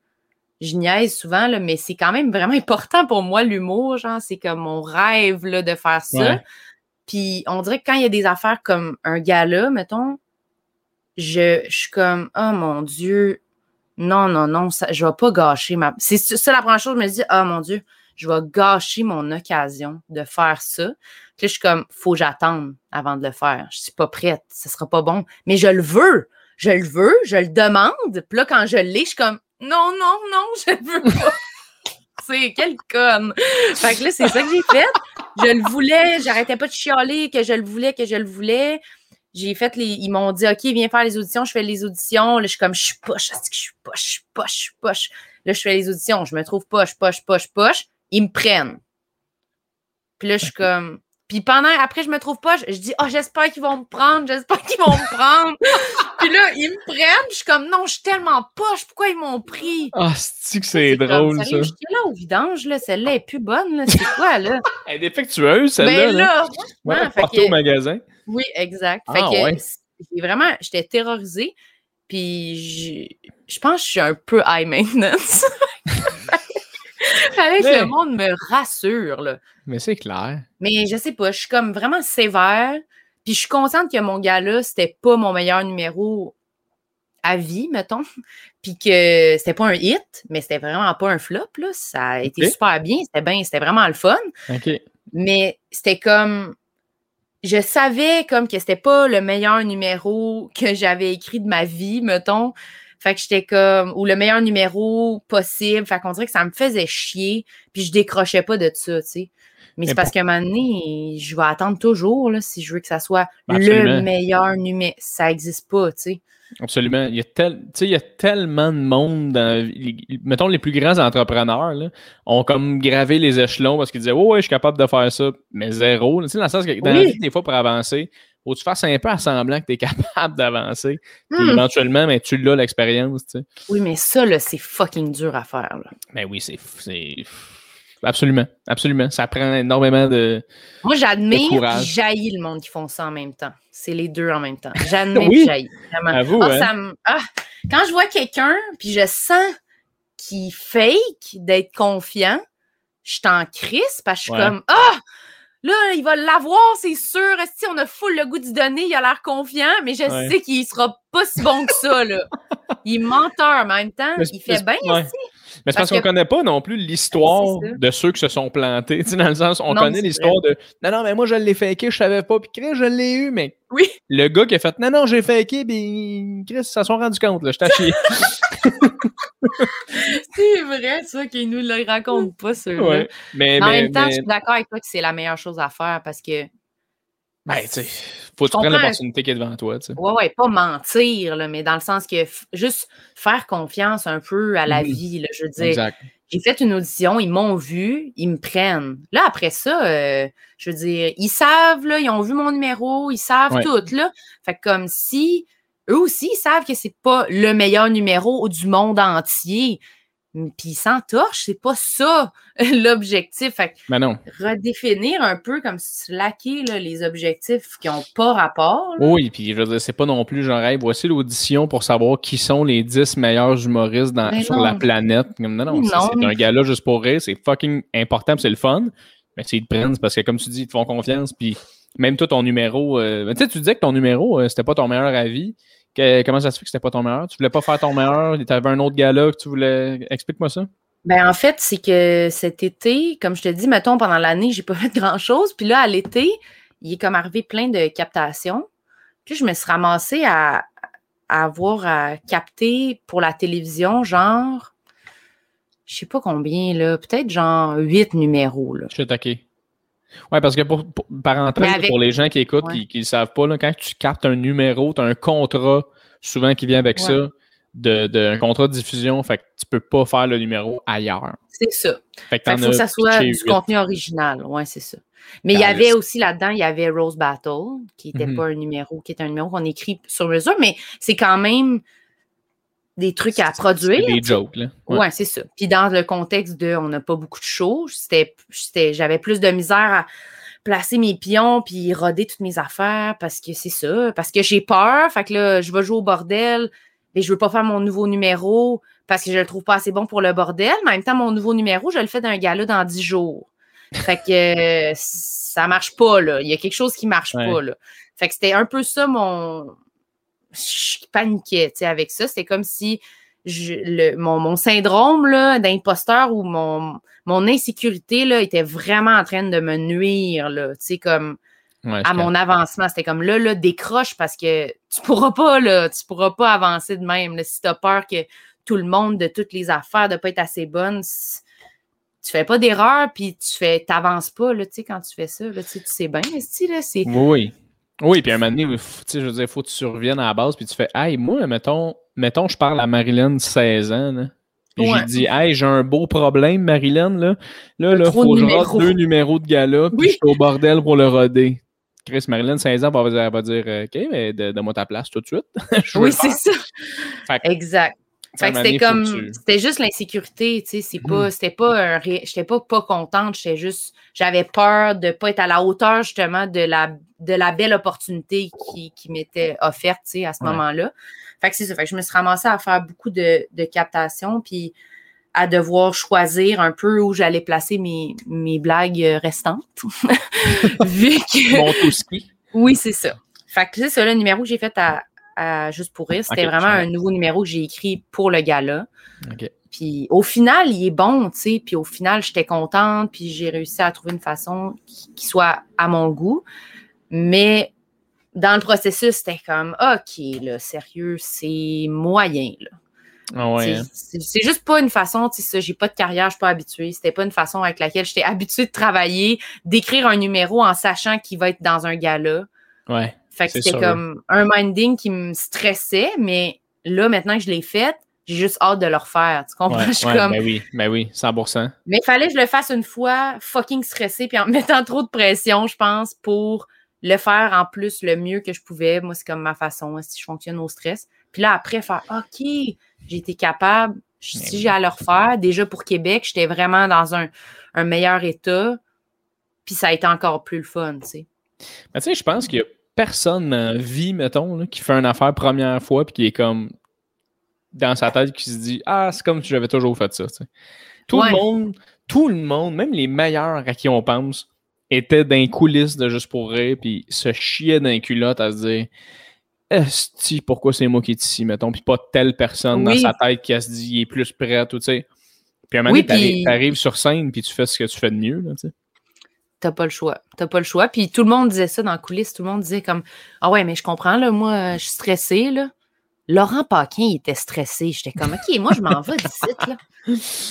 Je niaise souvent, là, mais c'est quand même vraiment important pour moi, l'humour. Genre, c'est comme mon rêve là, de faire ça. Ouais. Puis on dirait que quand il y a des affaires comme un gala, mettons, je, je suis comme, oh mon Dieu, non, non, non, ça, je vais pas gâcher ma. C'est ça la première chose, je me dis, oh mon Dieu, je vais gâcher mon occasion de faire ça. Puis là, je suis comme, faut que j'attende avant de le faire. Je suis pas prête, ce sera pas bon. Mais je le veux, je le veux, je le demande. Puis là, quand je l'ai, je suis comme, non, non, non, je le veux pas. C'est quelle conne. Fait que là, c'est ça que j'ai fait. Je le voulais, j'arrêtais pas de chialer que je le voulais, que je le voulais. J'ai fait les. Ils m'ont dit OK, viens faire les auditions. Je fais les auditions. Là, je suis comme je suis poche, je suis poche, je suis poche, je suis poche. Là, je fais les auditions. Je me trouve poche, poche, poche, poche. Ils me prennent. Puis là, je suis comme. Puis pendant, après, je me trouve poche. Je dis, oh, j'espère qu'ils vont me prendre, j'espère qu'ils vont me prendre. puis là, ils me prennent. Je suis comme, non, je suis tellement poche. Pourquoi ils m'ont pris? Ah, c'est que c'est comme, drôle, ça? sérieux, J'étais là au vidange, là. Celle-là est plus bonne, là. C'est quoi, là? Elle est défectueuse, celle-là. ben là. là, Ouais, portée que- au magasin. oui, exact. Ah, fait que ouais. vraiment, j'étais terrorisée. Puis j'ai- je pense que je suis un peu high maintenance. Que Mais- le monde me rassure, là. Mais c'est clair. Mais je sais pas, je suis comme vraiment sévère. Puis je suis consciente que mon gars-là, c'était pas mon meilleur numéro à vie, mettons. Puis que c'était pas un hit, mais c'était vraiment pas un flop, là. Ça a été super bien. C'était bien, c'était vraiment le fun. Mais c'était comme. je savais comme que c'était pas le meilleur numéro que j'avais écrit de ma vie, mettons. Fait que j'étais comme, ou le meilleur numéro possible. Fait qu'on dirait que ça me faisait chier. Puis je décrochais pas de ça, tu sais. Mais, c'est parce qu'à un moment donné, je vais attendre toujours, là, si je veux que ça soit le meilleur numéro. Ça n'existe pas, tu sais. Absolument. Il y, a tel, il y a tellement de monde, dans, mettons les plus grands entrepreneurs, là, ont comme gravé les échelons parce qu'ils disaient oh, ouais, je suis capable de faire ça, mais zéro. Sais, dans le sens que dans la vie, des fois, pour avancer, faut que tu fasses un peu à semblant que tu es capable d'avancer. Puis hmm. éventuellement, mais tu l'as l'expérience. Tu sais. Oui, mais ça, c'est fucking dur à faire. Là. Mais oui, c'est Absolument, absolument. Ça prend énormément de. Moi, j'admire jaillit le monde qui font ça en même temps. C'est les deux en même temps. J'admire oui, jaillit. Vraiment. Ah, hein. ah, quand je vois quelqu'un, puis je sens qu'il fake d'être confiant, je suis en crise parce que je suis comme Ah! Là, il va l'avoir, c'est sûr. Si on a full le goût d'y donner, il a l'air confiant, mais je sais qu'il sera pas si bon que ça. Là. il est menteur, en même temps. il fait bien aussi. Mais c'est parce, qu'on ne connaît pas non plus l'histoire de ceux qui se sont plantés. dans le sens, on connaît l'histoire de Non, non, mais moi je l'ai faké, je savais pas, puis Chris, je l'ai eu, mais oui. le gars qui a fait Non, non, j'ai faké, puis Chris, ça s'en rendu compte, là, je t'ai vrai, ça, qu'ils nous le racontent pas. Ouais. Mais, en même temps, je suis d'accord avec toi que c'est la meilleure chose à faire parce que ben, tu sais, faut que tu prennes l'opportunité qui est devant toi, tu sais. Ouais, ouais, pas mentir, là, mais dans le sens que juste faire confiance un peu à la vie, là, je veux dire. J'ai fait une audition, ils m'ont vu, ils me prennent. Là, après ça, euh, je veux dire, ils savent, là, ils ont vu mon numéro, ils savent tout, là. Fait comme si eux aussi, ils savent que c'est pas le meilleur numéro du monde entier. Puis sans torche, c'est pas ça l'objectif. Fait ben non. redéfinir un peu comme slacker là, les objectifs qui n'ont pas rapport. Oui, puis je veux dire, c'est pas non plus genre, hey, voici l'audition pour savoir qui sont les 10 meilleurs humoristes dans, ben sur la planète. Non, non, c'est un gars-là juste pour rire, c'est fucking important, c'est le fun. Mais ils te prennent parce que, comme tu dis, ils te font confiance, puis même toi, ton numéro. Euh, tu sais, tu disais que ton numéro, euh, c'était pas ton meilleur avis comment ça se fait que c'était pas ton meilleur? Tu voulais pas faire ton meilleur? Tu avais un autre gala que tu voulais. Explique-moi ça. Ben, en fait, c'est que cet été, comme je te dis, mettons, pendant l'année, j'ai pas fait grand-chose. Puis là, à l'été, il est comme arrivé plein de captations. Puis je me suis ramassée à, avoir à capter pour la télévision, genre, je sais pas combien, là, peut-être genre huit numéros. Là. Je suis attaqué. Oui, parce que pour, pour pour les gens qui écoutent, qui ne savent pas, là, quand tu captes un numéro, tu as un contrat souvent qui vient avec ça, de, de, un contrat de diffusion, fait que tu peux pas faire le numéro ailleurs. C'est ça. Fait que faut que ça soit du contenu original. Oui, c'est ça. Mais il y avait aussi là-dedans, il y avait Rose Battle, qui n'était mm-hmm. pas un numéro, qui est un numéro qu'on écrit sur mesure, mais c'est quand même des trucs à produire. Des jokes, là. Ouais, c'est ça. Puis dans le contexte de on n'a pas beaucoup de shows, j'avais plus de misère à placer mes pions puis roder toutes mes affaires parce que c'est ça, parce que j'ai peur. Fait que là, je vais jouer au bordel, mais je veux pas faire mon nouveau numéro parce que je le trouve pas assez bon pour le bordel. Mais en même temps, mon nouveau numéro, je le fais d'un gala dans dix jours. Fait que ça marche pas, là. Il y a quelque chose qui marche pas, là. Fait que c'était un peu ça mon, je paniquais avec ça. C'était comme si le, mon, syndrome d'imposteur ou mon, mon insécurité là, était vraiment en train de me nuire, là, comme à mon avancement. C'était comme là, là, décroche parce que tu pourras pas, là, tu pourras pas avancer de même. si tu as peur que tout le monde de toutes les affaires ne pas être assez bonne, tu fais pas d'erreur, puis tu fais, t'avances pas, là, quand tu fais ça, là, tu sais bien, c'est... Oui, oui, puis à un moment donné, je veux dire, il faut que tu reviennes à la base, puis tu fais, hey, moi, mettons, mettons, je parle à Marilyn, 16 ans, là. Puis j'ai dit, hey, j'ai un beau problème, Marilyn, là. Là, là, faut que je rode deux numéros de gala, puis je suis au bordel pour le roder. Chris Marilyn, 16 ans, elle va dire, OK, mais donne-moi ta place tout de suite. oui, c'est ça. exact. Fait c'était comme, c'était juste l'insécurité, tu sais, c'est pas, hmm. c'était pas un, j'étais pas pas contente, j'étais juste, j'avais peur de pas être à la hauteur justement de la, de la belle opportunité qui, qui m'était offerte, tu sais, à ce moment-là. Fait que c'est ça, fait que je me suis ramassée à faire beaucoup de, de captations, puis à devoir choisir un peu où j'allais placer mes, mes blagues restantes. Vu que. Mon Oui, c'est ça. Fait que c'est ça, le numéro que j'ai fait à, Juste pour rire. C'était vraiment un nouveau numéro que j'ai écrit pour le gala. Puis au final, il est bon, tu sais. Puis au final, j'étais contente, puis j'ai réussi à trouver une façon qui, soit à mon goût. Mais dans le processus, c'était comme, OK, là, sérieux, c'est moyen, là. Ah ouais, hein? C'est juste pas une façon, tu sais, j'ai pas de carrière, je suis pas habituée. C'était pas une façon avec laquelle j'étais habituée de travailler, d'écrire un numéro en sachant qu'il va être dans un gala. Ouais. Fait que c'était comme un minding qui me stressait, mais là, maintenant que je l'ai fait, j'ai juste hâte de le refaire. Tu comprends? Ouais, je suis ouais, comme, ben oui, ben oui, 100%. mais il fallait que je le fasse une fois, fucking stressé, puis en mettant trop de pression, je pense, pour le faire en plus le mieux que je pouvais. Moi, c'est comme ma façon, hein, si je fonctionne au stress. Puis là, après, faire OK, j'ai été capable. Mais Si j'ai à le refaire, déjà pour Québec, j'étais vraiment dans un, un meilleur état. Puis ça a été encore plus le fun, tu sais. Mais tu sais, je pense qu'il y a personne dans la vie, mettons, là, qui fait une affaire première fois puis qui est comme dans sa tête qui se dit Ah, c'est comme si j'avais toujours fait ça. tu sais. Tout Ouais. le monde, tout le monde, même les meilleurs à qui on pense, étaient dans les coulisses de Juste pour rire puis se chiaient dans les culottes à se dire Esti, pourquoi c'est moi qui est ici, mettons, puis pas telle personne dans sa tête qui a se dit il est plus prêt, tout, tu sais. Puis à un moment Oui, donné, t'arrives- sur scène puis tu fais ce que tu fais de mieux, là, tu sais. T'as pas le choix. T'as pas le choix. Puis tout le monde disait ça dans les coulisses. Tout le monde disait comme Ah ouais, mais je comprends, là, moi, euh, je suis stressée, là. Laurent Paquin, il était stressé. J'étais comme OK, moi, je m'en vais d'ici, là.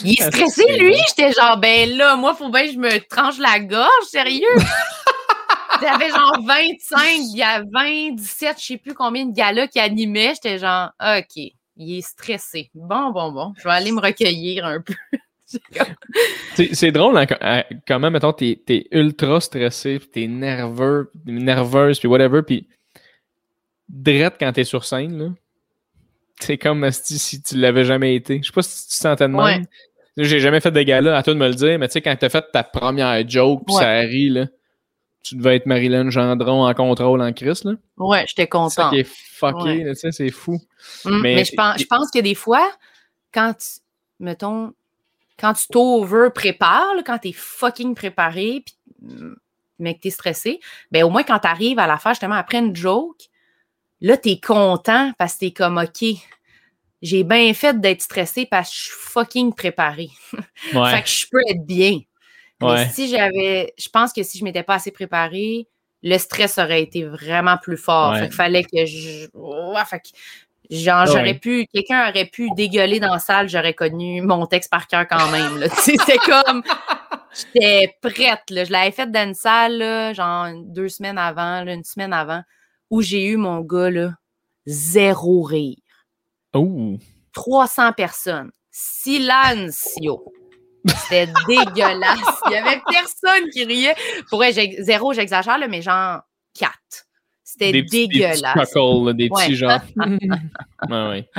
Il est stressé, lui. J'étais genre, ben là, moi, faut bien que je me tranche la gorge, sérieux. J'avais genre 25, il y a 20, 17, je sais plus combien de gars-là qui animaient. J'étais genre, OK, il est stressé. Bon, bon, bon, je vais aller me recueillir un peu. C'est c'est drôle hein, quand- hein, comment, mettons, t'es es ultra stressé, puis t'es nerveux, nerveuse, puis whatever, puis drette quand t'es sur scène, là. C'est comme si tu l'avais jamais été. Je sais pas si tu te sentais de même. J'ai jamais fait de gala, à toi de me le dire, mais tu sais, quand t'as fait ta première joke, puis Ouais. ça rit, là, tu devais être Marilyn Gendron en contrôle en crise, là. Ouais, j'étais C'est ça contente. qui est fucké, Ouais. tu sais, c'est fou. Mm, Mais- mais je pense, je pense que des fois, quand tu, mettons, quand tu t'over-prépares, quand t'es fucking préparé, pis, mm, mais que t'es stressé, ben au moins quand t'arrives à la faire justement après une joke, là, t'es content parce que t'es comme, OK, j'ai bien fait d'être stressé parce que je suis fucking préparé. Ouais. Fait que je peux être bien. Mais si j'avais, je pense que si je m'étais pas assez préparée, le stress aurait été vraiment plus fort. Ouais. Fait qu'il fallait que je. Ouais, fait que genre, j'aurais Ouais. pu, quelqu'un aurait pu dégueuler dans la salle, j'aurais connu mon texte par cœur quand même. C'était comme. J'étais prête. Là. Je l'avais faite dans une salle, là, genre deux semaines avant, là, une semaine avant, où j'ai eu mon gars, là, zéro rire. Ouh. 300 personnes. Silencio. C'était dégueulasse. Il y avait personne qui riait. Pour vrai, zéro, j'exagère, là, mais genre quatre. C'était Des petits- Des dégueulasse. petits des Ouais. petits genre. ouais, ouais.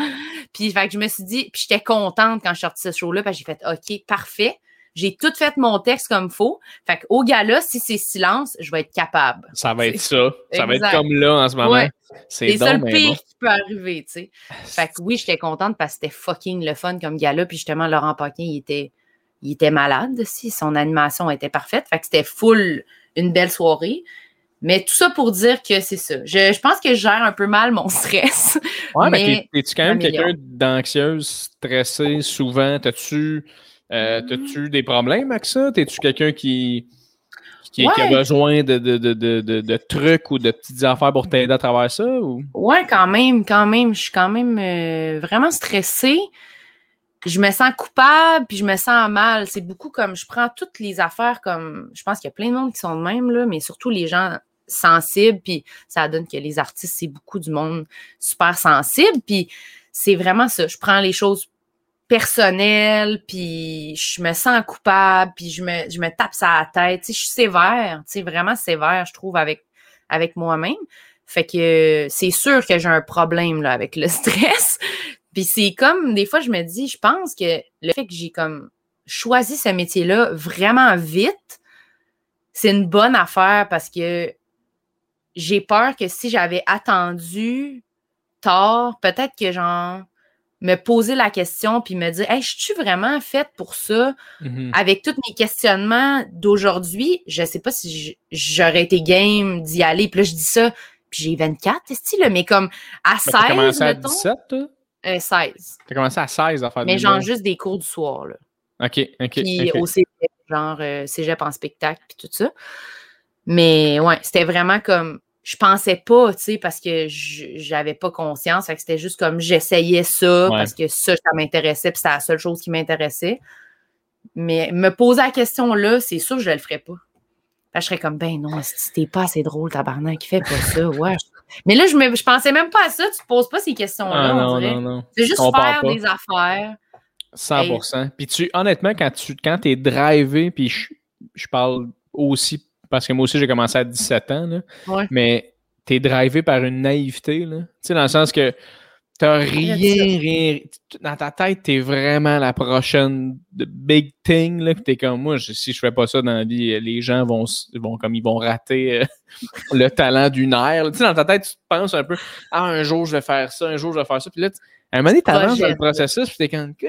Puis, fait que je me suis dit, puis j'étais contente quand je suis sortie ce show-là, parce que j'ai fait, OK, parfait. J'ai tout fait mon texte comme faut. Fait qu'au gala, si c'est silence, je vais être capable. Ça va être ça. Ça va être comme là en ce moment. Ouais. C'est ça le pire bon. qui peut arriver, tu sais. Fait que oui, j'étais contente parce que c'était fucking le fun comme gala. Puis justement, Laurent Paquin, il était, il était malade aussi. Son animation était parfaite. Fait que c'était full une belle soirée. Mais tout ça pour dire que c'est ça. Je, je pense que je gère un peu mal mon stress. Ouais, mais, t'es-tu quand même quelqu'un d'anxieuse, stressé souvent? T'as-tu euh, t'as-tu des problèmes avec ça? T'es-tu quelqu'un qui, qui, qui a besoin de, de, de, de, de- de trucs ou de petites affaires pour t'aider à travers ça? Ou? Ouais, quand même, quand même. Je suis quand même euh, vraiment stressée. Je me sens coupable, puis je me sens mal. C'est beaucoup comme je prends toutes les affaires comme. Je pense qu'il y a plein de monde qui sont de même, là, mais surtout les gens sensibles, puis ça donne que les artistes, c'est beaucoup du monde super sensible, puis c'est vraiment ça. Je prends les choses personnelles, puis je me sens coupable, puis je me, tape ça à la tête. Tu sais, je suis sévère, tu sais, vraiment sévère, je trouve, avec, avec moi-même. Fait que c'est sûr que j'ai un problème avec le stress. Puis c'est comme, des fois, je me dis, je pense que le fait que j'ai comme choisi ce métier-là vraiment vite, c'est une bonne affaire parce que j'ai peur que si j'avais attendu tard, peut-être que genre me poser la question puis me dire Hey, je suis vraiment faite pour ça? Mhm. avec tous mes questionnements d'aujourd'hui, je sais pas si j'aurais été game d'y aller. Puis là, je dis ça, puis j'ai 24, est là, mais comme à T'as 16, commencé à mettons, 17, toi? euh, 16. T'as commencé à 16 à faire Mais genre juste des cours du soir, là. OK, OK. Puis au cégep, genre euh, cégep en spectacle, puis tout ça. Mais ouais, c'était vraiment comme je pensais pas, tu sais, parce que j'avais pas conscience. que c'était juste comme j'essayais ça parce que ça, ça m'intéressait, puis c'était la seule chose qui m'intéressait. Mais me poser la question là, c'est sûr que je le ferais pas. je serais comme, ben non, c'était pas assez drôle, tabarnak, qui fait pas ça, ouais. Mais là, je, me, je pensais même pas à ça, tu te poses pas ces questions-là, ah, non, Non, non. C'est juste faire des affaires. 100%. Puis tu, honnêtement, quand tu quand es drivé, puis je, je parle aussi parce que moi aussi, j'ai commencé à 17 ans, là, mais t'es drivé par une naïveté, là. Tu sais, dans le sens que t'as rien, rien. Dans ta tête, t'es vraiment la prochaine big thing, là. T'es comme moi, si je fais pas ça dans la vie, les gens vont, vont comme ils vont rater euh, le talent d'une ère. Tu sais, dans ta tête, tu penses un peu, ah, un jour, je vais faire ça, un jour, je vais faire ça. Puis là, à un moment donné, t'avances dans le processus, puis t'es comme, que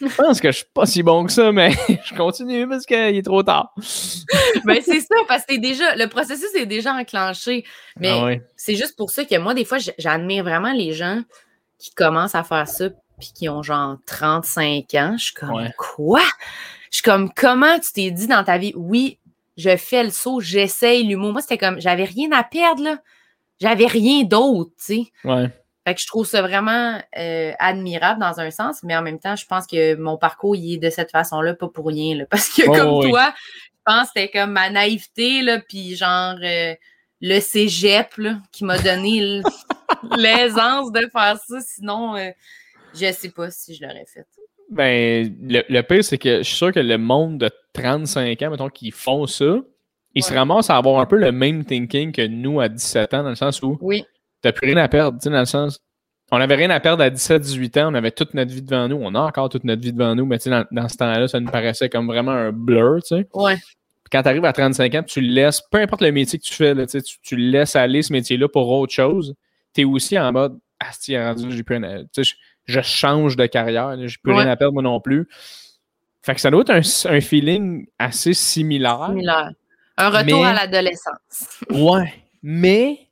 je pense que je suis pas si bon que ça, mais je continue parce qu'il est trop tard. ben, c'est ça, parce que déjà, le processus est déjà enclenché. Mais ah c'est juste pour ça que moi, des fois, j'admire vraiment les gens qui commencent à faire ça puis qui ont genre 35 ans. Je suis comme, quoi? Je suis comme, comment tu t'es dit dans ta vie, oui, je fais le saut, j'essaye l'humour? Moi, c'était comme, j'avais rien à perdre, là. J'avais rien d'autre, tu sais. Ouais. Fait que je trouve ça vraiment euh, admirable dans un sens, mais en même temps, je pense que mon parcours il est de cette façon-là, pas pour rien. Là, parce que comme toi, je pense que c'était comme ma naïveté, là, puis genre euh, le cégep là, qui m'a donné l'aisance de faire ça. Sinon, euh, je sais pas si je l'aurais fait. Ben, le, pire, c'est que je suis sûr que le monde de 35 ans, mettons, qui font ça, ils se ramassent à avoir un peu le même thinking que nous à 17 ans, dans le sens où oui t'as plus rien à perdre, tu sais, dans le sens. On n'avait rien à perdre à 17-18 ans, on avait toute notre vie devant nous, on a encore toute notre vie devant nous, mais tu sais, dans, ce temps-là, ça nous paraissait comme vraiment un blur, tu sais. Ouais. quand tu arrives à 35 ans, tu laisses, peu importe le métier que tu fais, là, tu, laisses aller ce métier-là pour autre chose, tu es aussi en mode Ah, rendu, j'ai plus rien à, je, je change de carrière, j'ai plus rien à perdre moi non plus. Fait que ça doit être un, un feeling assez similaire. Similaire. Un retour à l'adolescence. ouais. Mais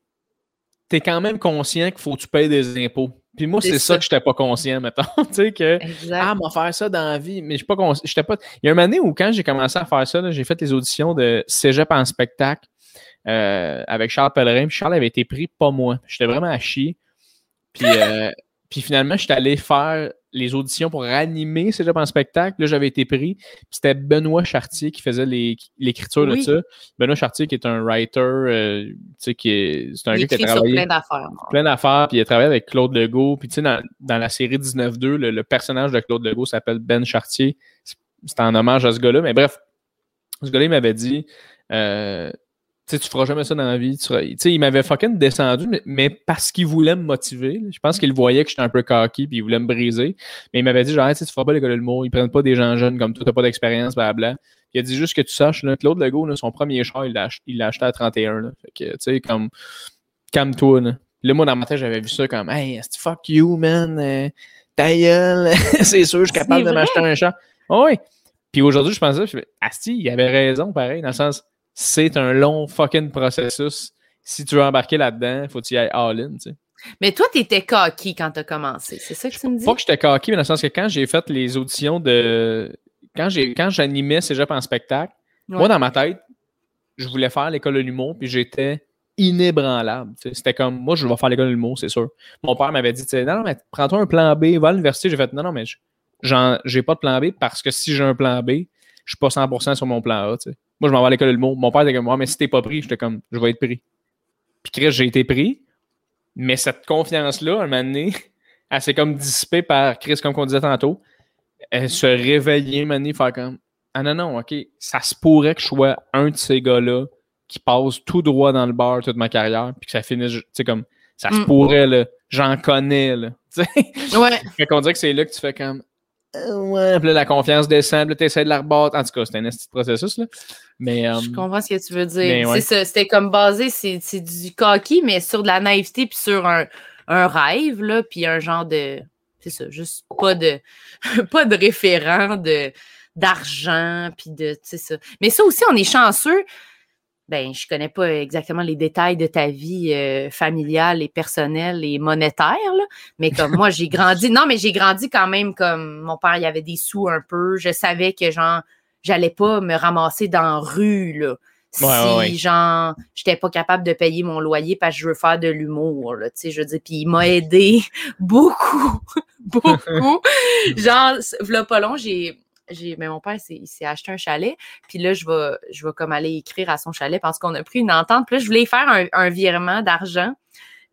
tu es quand même conscient qu'il faut que tu payes des impôts. Puis moi, c'est ça. que je n'étais pas conscient, mettons. tu sais, que, ah, m'a faire ça dans la vie. Mais je suis pas conscient. Pas... Il y a une année où, quand j'ai commencé à faire ça, j'ai fait les auditions de Cégep en spectacle euh, avec Charles Pellerin. Puis Charles avait été pris, pas moi. J'étais vraiment à chier. Puis, euh, puis finalement, j'étais allé faire les auditions pour animer Cégep en spectacle. Là, j'avais été pris. C'était Benoît Chartier qui faisait l'écriture de ça. Benoît Chartier, qui est un writer, euh, tu sais, qui c'est un gars qui a travaillé. plein d'affaires. Plein d'affaires, puis il a travaillé avec Claude Legault. Puis, tu sais, dans, la série 19-2, le, personnage de Claude Legault s'appelle Ben Chartier. C'est en hommage à ce gars-là. Mais bref, ce gars-là, il m'avait dit. Euh, sais, tu feras jamais ça dans la vie. Tu sais, il m'avait fucking descendu, mais, parce qu'il voulait me motiver. Je pense qu'il voyait que j'étais un peu cocky puis il voulait me briser. Mais il m'avait dit, genre, tu feras pas l'école de mot, ils prennent pas des gens jeunes comme toi, t'as pas d'expérience, blablabla. Il a dit juste que tu saches, là, Claude Legault, son premier char, il l'a acheté à 31. Là. Fait que, tu sais, comme, calme-toi, là. Là, moi, dans ma tête, j'avais vu ça comme, hey, fuck you, man, euh, ta gueule, c'est sûr, je suis capable de m'acheter un char. Oh, oui. Puis aujourd'hui, je pensais, Asti, il avait raison, pareil, dans le sens, c'est un long fucking processus. Si tu veux embarquer là-dedans, il faut que tu y ailles all-in, tu sais. Mais toi, tu étais cocky quand tu as commencé, c'est ça que tu me dis? Pas que j'étais cocky, mais dans le sens que quand j'ai fait les auditions de. Quand j'ai quand j'animais Cégep en spectacle, moi, dans ma tête, je voulais faire l'école de l'humour, puis j'étais inébranlable. C'était comme, moi, je vais faire l'école de l'humour, c'est sûr. Mon père m'avait dit, non, non, mais prends-toi un plan B, va à l'université. J'ai fait, non, non, mais j'ai pas de plan B parce que si j'ai un plan B, je suis pas 100% sur mon plan A. Moi, je m'en vais à l'école de l'humour. Mon père était comme moi, mais si t'es pas pris, j'étais comme, je vais être pris. Puis Chris, j'ai été pris. Mais cette confiance-là, un moment donné, elle s'est comme dissipée par Chris, comme on disait tantôt. Elle se réveillait, un moment donné, faire comme, ah non, non, ok, ça se pourrait que je sois un de ces gars-là qui passe tout droit dans le bar toute ma carrière, puis que ça finisse, tu sais, comme, ça se mm. pourrait, là, j'en connais, là. Ouais. fait qu'on dirait que c'est là que tu fais comme, ouais, puis là, la confiance descend, là, essaies de la rebattre. En tout cas, c'est un petit processus, là. Mais, je euh, comprends ce que tu veux dire. C'était comme basé, c'est du coquille, mais sur de la naïveté, puis sur un, un rêve, là, puis un genre de. C'est ça, juste pas de, pas de référent de d'argent, puis de, tu ça. Mais ça aussi, on est chanceux ben, je connais pas exactement les détails de ta vie euh, familiale et personnelle et monétaire, là, mais comme moi, j'ai grandi. Non, mais j'ai grandi quand même comme mon père, il avait des sous un peu. Je savais que genre, j'allais pas me ramasser dans rue, là. si, Ouais, ouais, genre, j'étais pas capable de payer mon loyer parce que je veux faire de l'humour, là, tu sais, je veux dire, puis il m'a aidé beaucoup, beaucoup. genre, là, pas long, j'ai, j'ai, mais mon père, s'est- il s'est acheté un chalet, puis là, je vais, je vais comme aller écrire à son chalet parce qu'on a pris une entente, puis là, je voulais faire un, un virement d'argent,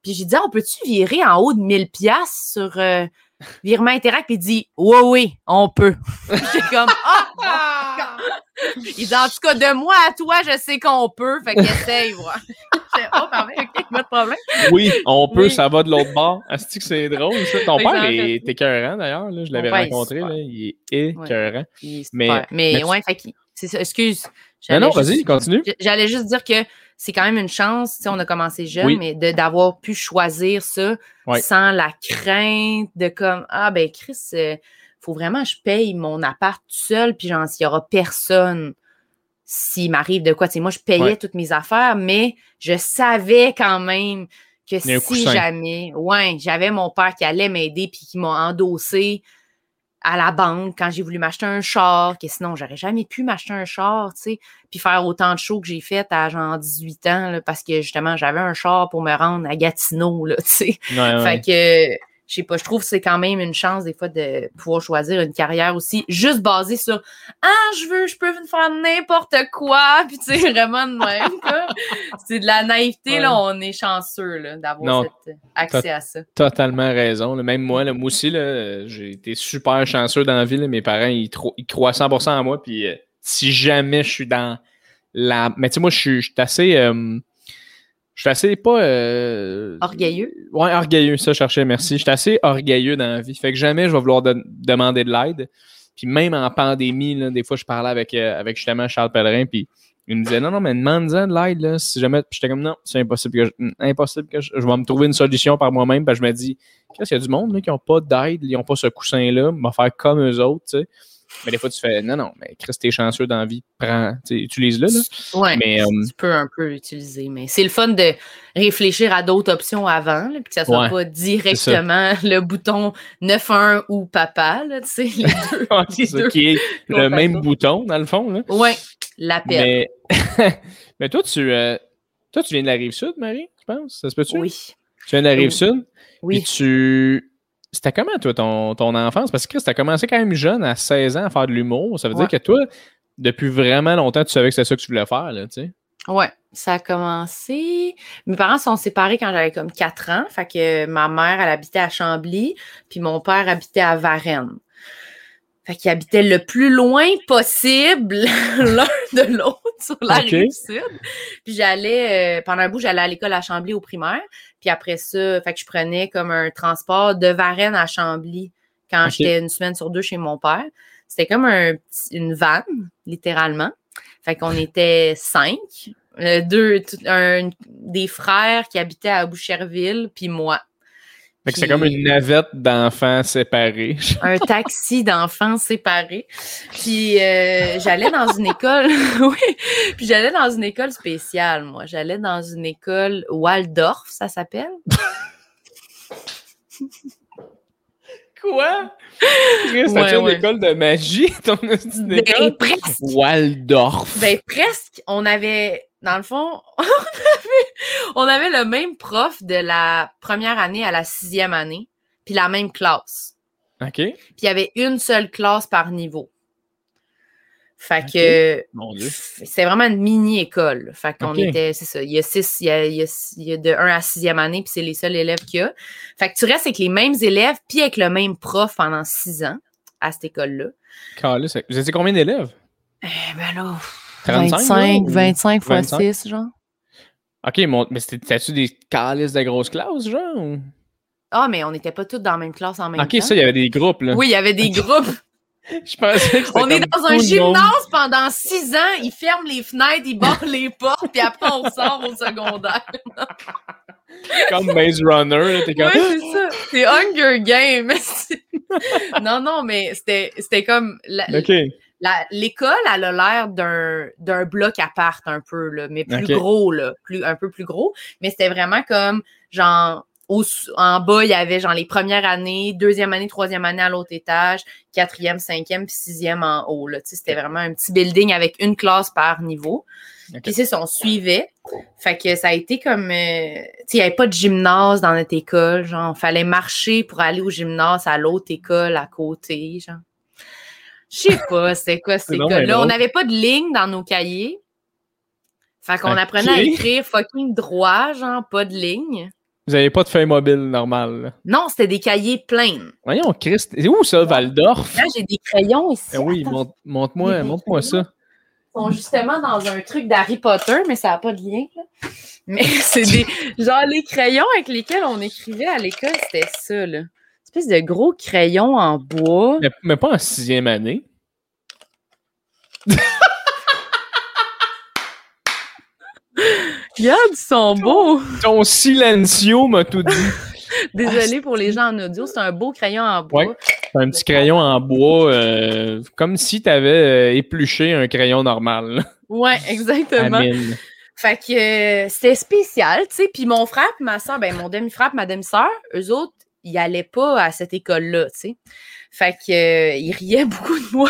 puis j'ai dit, Ah, on peut-tu virer en haut de 1000 pièces sur euh, virement Interact? Puis il dit, oui, oui, on peut. J'ai comme, ah! Il dit, en tout cas, de moi à toi, je sais qu'on peut, fait qu'essaye, voilà. J'ai oh, parfait, ok, pas de problème. Oui, on peut, Oui. ça va de l'autre bord. Asti que c'est drôle, ça? Ton père est écœurant, d'ailleurs. là. Je l'avais rencontré, là. Il est écœurant. Mais-. Mais, mais- ouais, fait que, c'est ça, excuse. Non, non, vas-y, continue. J'allais juste dire que c'est quand même une chance, on a commencé jeune, Oui. mais de- d'avoir pu choisir ça sans la crainte de comme Ah ben Chris, euh, faut vraiment que je paye mon appart tout seul, puis genre, s'il y aura personne s'il m'arrive de quoi. Moi, je payais Ouais. toutes mes affaires, mais je savais quand même que si jamais, ouais, j'avais mon père qui allait m'aider puis qui m'a endossé à la banque quand j'ai voulu m'acheter un char, que sinon, j'aurais jamais pu m'acheter un char, tu sais, puis faire autant de shows que j'ai fait à genre 18 ans, là, parce que justement, j'avais un char pour me rendre à Gatineau, là, tu sais. Ouais, ouais. Fait que, je sais pas, je trouve que c'est quand même une chance des fois de pouvoir choisir une carrière aussi juste basée sur Ah, je veux, je peux faire n'importe quoi, puis tu sais, vraiment de même. C'est de la naïveté, Ouais. là, on est chanceux, là, d'avoir cet accès à ça. totalement raison. là. Même moi, là, moi aussi, là, j'ai été super chanceux dans la vie. là. Mes parents, ils, croient 100% en moi. Puis euh, si jamais je suis dans la... Mais tu sais, moi, je suis je suis assez... euh, je suis assez pas... euh, Orgueilleux? Ouais, orgueilleux, ça, je cherchais, merci. Je suis assez orgueilleux dans la vie. Fait que jamais je vais vouloir de- demander de l'aide. Puis même en pandémie, là, des fois, je parlais avec, euh, avec justement Charles Pellerin, puis il me disait non, non, mais demande-en de l'aide, là, si jamais. Puis j'étais comme non, c'est impossible que je, impossible que je, je vais me trouver une solution par moi-même. Puis je me dis, qu'est-ce qu'il y a du monde là, qui n'ont pas d'aide, ils n'ont pas ce coussin-là, va faire comme eux autres, tu sais. Mais des fois, tu fais non, non, mais Chris, t'es chanceux dans la vie, prends, utilise-le. Mais euh, tu peux un peu l'utiliser, mais c'est le fun de réfléchir à d'autres options avant, là, puis que ça soit Ouais, pas directement le bouton 9-1 ou papa, là, tu sais, les deux. les ça deux. qui est le même bouton, dans le fond, là. Ouais, l'appel. Mais, mais toi, tu, euh, toi, tu viens de la rive sud, Marie, tu penses? Ça se peut-tu? Oui, Tu viens de la rive Oui. sud? oui. Puis tu. C'était comment, toi, ton, ton enfance? Parce que Chris, t'as commencé quand même jeune, à 16 ans, à faire de l'humour. Ça veut Ouais. dire que toi, depuis vraiment longtemps, tu savais que c'était ça que tu voulais faire, là, tu sais. Ouais, ça a commencé. Mes parents sont séparés quand j'avais comme 4 ans. Fait que ma mère, elle habitait à Chambly, puis mon père habitait à Varennes. Fait qu'ils habitaient le plus loin possible l'un de l'autre sur la Ok. rive sud. Puis j'allais, euh, pendant un bout, j'allais à l'école à Chambly au primaire. Puis après ça, fait que je prenais comme un transport de Varennes à Chambly quand j'étais une semaine sur deux chez mon père. C'était comme un une vanne, littéralement. Fait qu'on était cinq. Euh, deux, un- des frères qui habitaient à Boucherville, puis moi. Fait que c'est comme une navette d'enfants séparés. un taxi d'enfants séparés. Puis euh, j'allais dans une école, oui, puis j'allais dans une école spéciale, moi. J'allais dans une école Waldorf, ça s'appelle. Quoi? Chris, Ouais, t'as une ouais. école de magie, ton Ben, presque. Waldorf. Ben, presque. On avait, dans le fond, on avait, on avait le même prof de la première année à la sixième année, puis la même classe. OK. Puis il y avait une seule classe par niveau. Fait que Mon Dieu. c'était vraiment une mini-école. Fait qu'on était, c'est ça, il y a six, il y a, il y a- il y a de 1 à 6e année, puis c'est les seuls élèves qu'il y a. Fait que tu restes avec les mêmes élèves, puis avec le même prof pendant six ans à cette école-là. Vous étiez combien d'élèves? Eh ben là, 35, 25, là, ou 25 fois 25? 6, genre. OK, mon... mais c'était- t'as-tu des calices de grosses classes, genre? ou- Ah, mais on n'était pas tous dans la même classe en même OK, temps. ça, il y avait des groupes, là. Oui, il y avait des groupes. Je pensais que c'était On est dans un gymnase pendant six ans, ils ferment les fenêtres, ils barrent les portes, puis après on sort au secondaire. Comme Maze Runner, là, t'es comme... Oui, c'est ça. C'est Hunger Games. non, non, mais c'était c'était comme. la- OK. L'école, elle a l'air d'un bloc à part un peu, là, mais plus gros, là, plus, un peu plus gros. Mais c'était vraiment comme, genre, au, en bas, il y avait genre les premières années, deuxième année, troisième année à l'autre étage, quatrième, cinquième, puis sixième en haut. Là. C'était vraiment un petit building avec une classe par niveau. Ok. Puis c'est ça, on suivait. Fait que ça a été comme... euh, tu sais, il n'y avait pas de gymnase dans notre école. Genre, fallait marcher pour aller au gymnase à l'autre école à côté. Genre. Je sais pas, c'était quoi bien école-là. On n'avait pas de ligne dans nos cahiers. Fait qu'on apprenait à écrire fucking droit, genre, pas de ligne. Vous avez pas de feuille mobile normale. Non, c'était des cahiers pleins. Voyons, Christ. C'est où ça, Val-d'Orf? Là, j'ai des crayons ici. Ah oui, montre- montre-moi ça. Ils sont justement dans un truc d'Harry Potter, mais ça n'a pas de lien. là. Mais c'est des. Genre, les crayons avec lesquels on écrivait à l'école, c'était ça, là. Espèce de gros crayons en bois. Mais, mais pas en sixième année. Regarde, ils sont beaux! Ton silencio m'a tout dit. Désolée pour les gens en audio, c'est un beau crayon en bois. Ouais. C'est un petit crayon en bois, euh, comme si tu avais épluché un crayon normal. Ouais, exactement. Amine. Fait que euh, c'était spécial, tu sais. Puis mon frère et ma soeur, ben mon demi-frère ma demi-sœur, eux autres, ils allaient pas à cette école-là, tu sais. Fait que euh, ils riaient beaucoup de moi.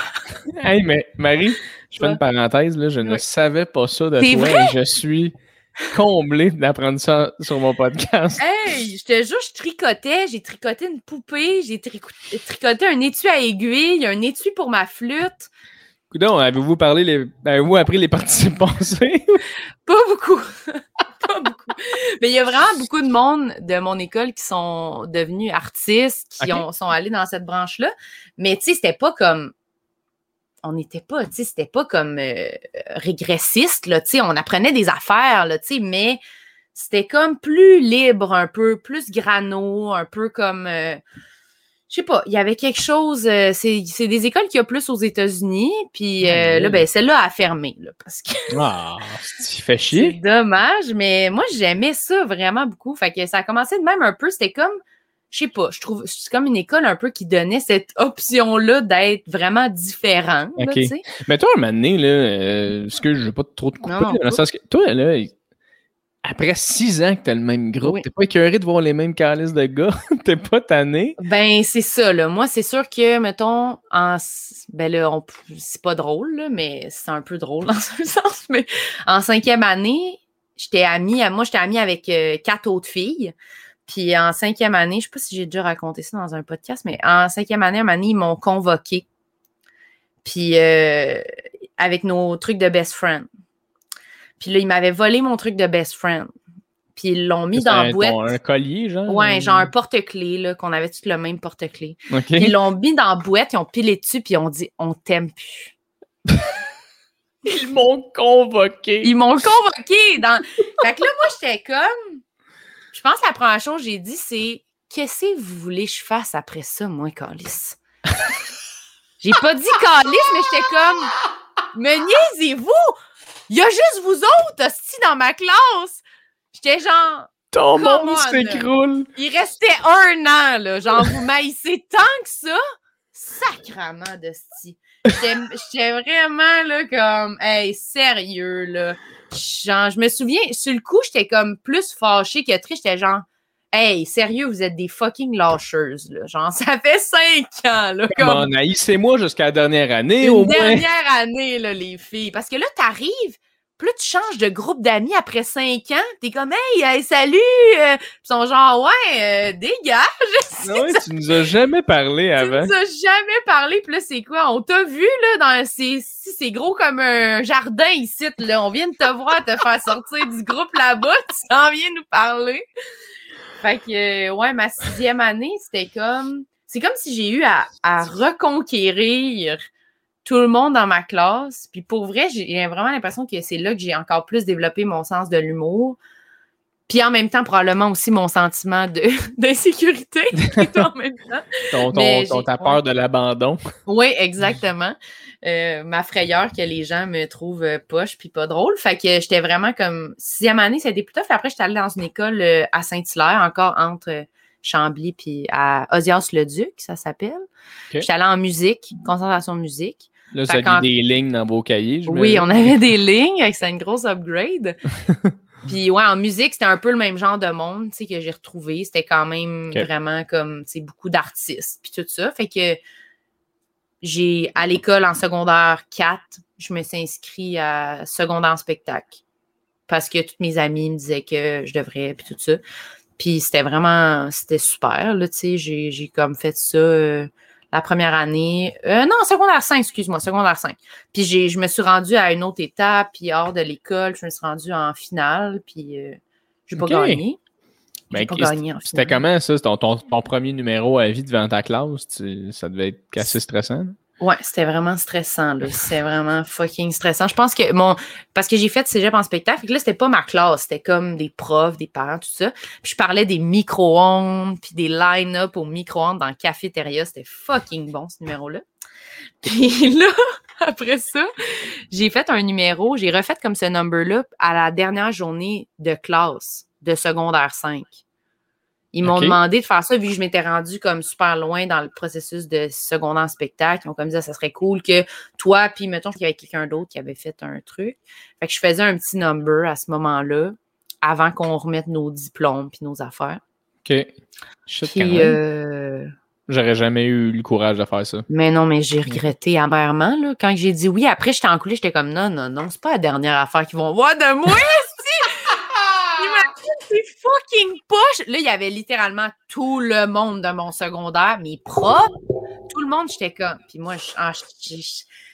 Hey, mais Marie, je fais une parenthèse, là, je ne Oui. savais pas ça de toi. vrai? et Je suis comblé d'apprendre ça sur mon podcast. Hey, je te jure, je tricotais. J'ai tricoté une poupée, j'ai tricoté un étui à aiguille, un étui pour ma flûte. Coudon, avez-vous parlé les. Avez-vous appris les passés? Pas beaucoup. Pas beaucoup. Mais il y a vraiment beaucoup de monde de mon école qui sont devenus artistes, qui ont, sont allés dans cette branche-là. Mais tu sais, c'était pas comme. On n'était pas, tu sais, c'était pas comme euh, régressiste, là, tu sais, on apprenait des affaires, là, tu sais, mais c'était comme plus libre un peu, plus grano, un peu comme. euh, je sais pas, il y avait quelque chose. euh, c'est c'est des écoles qu'il y a plus aux États-Unis, puis euh, Ah, là, ben, celle-là a fermé, là, parce que. Ah, tu fait C'est chier. dommage, mais moi, j'aimais ça vraiment beaucoup. Fait que ça a commencé de même un peu. C'était comme, je sais pas, je trouve, c'est comme une école un peu qui donnait cette option-là d'être vraiment différent. là, Ok. tu sais. Mais toi, un moment donné, là, euh, parce que je veux pas trop te couper, Non, là, dans le sens que toi, là, après six ans que t'as le même groupe, Oui. t'es pas écœuré de voir les mêmes calices de gars, t'es pas tanné? Ben, c'est ça, là. Moi, c'est sûr que, mettons, en. Ben là, on- c'est pas drôle, là, mais c'est un peu drôle dans un sens. Mais en cinquième année, j'étais amie, moi, j'étais amie avec euh, quatre autres filles. Puis en cinquième année, je sais pas si j'ai déjà raconté ça dans un podcast, mais en cinquième année, à un donné, ils m'ont convoqué. Puis euh, avec nos trucs de best friend. Puis là, ils m'avaient volé mon truc de best friend. Puis ils l'ont mis dans la boîte. ton- un collier, genre? Ouais, genre un porte-clés, là, qu'on avait tous le même porte-clés. Ok. Puis ils l'ont mis dans la boîte, ils ont pilé dessus, puis ils ont dit On t'aime plus. Ils m'ont convoqué. Ils m'ont convoqué dans. Fait que là, moi, j'étais comme. Je pense que la première chose que j'ai dit, c'est Qu'est-ce que vous voulez que je fasse après ça, moi, Calice? j'ai pas dit Calice, mais j'étais comme Me niaisez-vous! Il y a juste vous autres, hostie, dans ma classe! J'étais genre. Ton monde on. s'écroule. Il restait un an, là. Genre, vous maïssez tant que ça? Sacrement de. J'étais j'étais vraiment, là, comme, hey, sérieux, là. Genre, je me souviens, sur le coup, j'étais comme plus fâchée que triste. J'étais genre, hey, sérieux, vous êtes des fucking lâcheuses, là. Genre, ça fait cinq ans, là. Comme on, haïssez-moi jusqu'à la dernière année, une au moins. dernière année, là, les filles. Parce que là, t'arrives, plus tu changes de groupe d'amis après cinq ans, t'es comme, hey, hey, salut! euh, ils sont genre, ouais, euh, dégage! Ah ouais, tu nous as jamais parlé Tu avant. nous as jamais parlé, puis là, c'est quoi? On t'a vu, là, dans ces, si c'est gros comme un jardin ici, là. On vient de te voir te faire sortir du groupe là-bas, tu t'en viens nous parler. Fait que, euh, ouais, ma sixième année, c'était comme, c'est comme si j'ai eu à, à reconquérir tout le monde dans ma classe. Puis pour vrai, j'ai vraiment l'impression que c'est là que j'ai encore plus développé mon sens de l'humour. Puis en même temps, probablement aussi mon sentiment d'insécurité en même temps. Ton, ton, Mais ton- j'ai- ta peur de l'abandon. Oui, exactement. Euh, ma frayeur que les gens me trouvent poche puis pas drôle. Fait que j'étais vraiment comme sixième année, c'était plus tough. Après, j'étais allée dans une école euh, à Saint-Hilaire, encore entre Chambly puis à Osias-le-Duc, ça s'appelle. J'étais allée en musique, concentration musique. Là, dit des lignes dans vos cahiers. je Oui, me- on avait des lignes, ça une grosse upgrade. Puis ouais, en musique, c'était un peu le même genre de monde, tu sais, que j'ai retrouvé. C'était quand même vraiment comme, tu sais, beaucoup d'artistes, puis tout ça. Fait que j'ai, à l'école en secondaire 4, je me suis inscrite à secondaire en spectacle. Parce que toutes mes amies me disaient que je devrais, puis tout ça. Puis c'était vraiment, c'était super, là, tu sais. J'ai, j'ai comme fait ça euh, la première année. Euh, non, secondaire 5, excuse-moi, secondaire 5. Puis j'ai, je me suis rendue à une autre étape, puis hors de l'école, je me suis rendue en finale, puis euh, j'ai pas gagné. Ben, pas qu'est- gagné en C'était comment ça? Ton, ton, ton premier numéro à vie devant ta classe? Tu- ça devait être assez stressant. Ouais, c'était vraiment stressant, là. C'était vraiment fucking stressant. Je pense que mon. Parce que j'ai fait cégep en spectacle, que là, c'était pas ma classe. C'était comme des profs, des parents, tout ça. Puis je parlais des micro-ondes, puis des line-up au micro-ondes dans le cafétéria. C'était fucking bon, ce numéro-là. Puis là, après ça, j'ai fait un numéro, j'ai refait comme ce number-là à la dernière journée de classe de secondaire 5. Ils m'ont demandé de faire ça vu que je m'étais rendue comme super loin dans le processus de secondaire en spectacle. Ils m'ont comme dit, ça serait cool que toi, puis mettons qu'il y avait quelqu'un d'autre qui avait fait un truc. Fait que je faisais un petit number à ce moment-là avant qu'on remette nos diplômes puis nos affaires. OK. Puis, euh, J'aurais jamais eu le courage de faire ça. mais non, mais j'ai regretté amèrement. Là. Quand j'ai dit oui, après, j'étais encoulée, j'étais comme non, non, non, c'est pas la dernière affaire qu'ils vont voir de moi, c'est fucking poche. Là, il y avait littéralement tout le monde de mon secondaire, mes profs, tout le monde, j'étais comme. Puis moi, ah,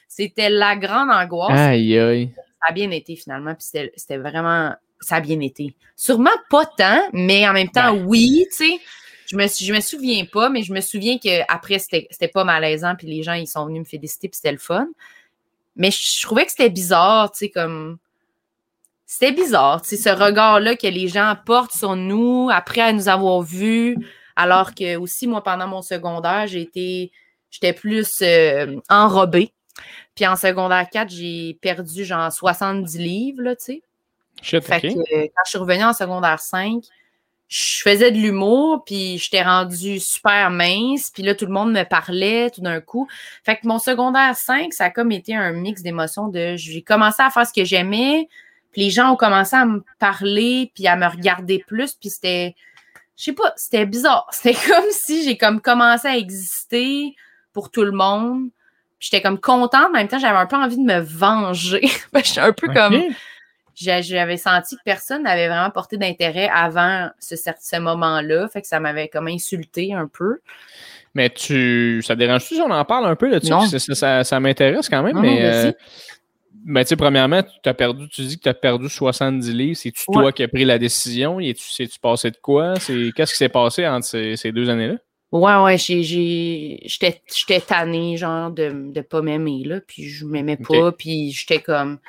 c'était la grande angoisse. Aïe, aïe. Ça a bien été finalement, puis c'était vraiment. Ça a bien été. Sûrement pas tant, mais en même temps, Ben. oui, tu sais. Je me, je me souviens pas, mais je me souviens qu'après, c'était c'était pas malaisant, puis les gens, ils sont venus me féliciter, puis c'était le fun. Mais je, je trouvais que c'était bizarre, tu sais, comme. C'était bizarre, tu sais, ce regard-là que les gens portent sur nous après à nous avoir vus, alors que aussi, moi, pendant mon secondaire, j'ai été. J'étais plus euh, enrobée. Puis en secondaire 4, j'ai perdu genre 70 livres, là, tu sais. Shit, Fait que euh, quand je suis revenue en secondaire 5, je faisais de l'humour, puis j'étais rendue super mince, puis là, tout le monde me parlait tout d'un coup. Fait que mon secondaire 5, ça a comme été un mix d'émotions de j'ai commencé à faire ce que j'aimais, puis les gens ont commencé à me parler, puis à me regarder plus, puis c'était, je sais pas, c'était bizarre. C'était comme si j'ai comme commencé à exister pour tout le monde. Puis J'étais comme contente, mais en même temps, j'avais un peu envie de me venger. J'étais un peu comme j'avais senti que personne n'avait vraiment porté d'intérêt avant ce, ce moment-là. Fait que ça m'avait comme insulté un peu. Mais tu. Ça te dérange-tu si on en parle un peu là-dessus? Ça, ça, ça- ça m'intéresse quand même, Non, mais. non, euh, ben, tu sais, premièrement, tu as perdu, tu dis que tu as perdu 70 livres. C'est-tu Ouais. toi qui as pris la décision? Et tu sais-tu passé de quoi? Qu'est-ce qui s'est passé entre ces, ces deux années-là? Ouais, ouais, j'étais, j'étais tannée, genre, de, de pas m'aimer, là. Puis je m'aimais pas, puis j'étais comme,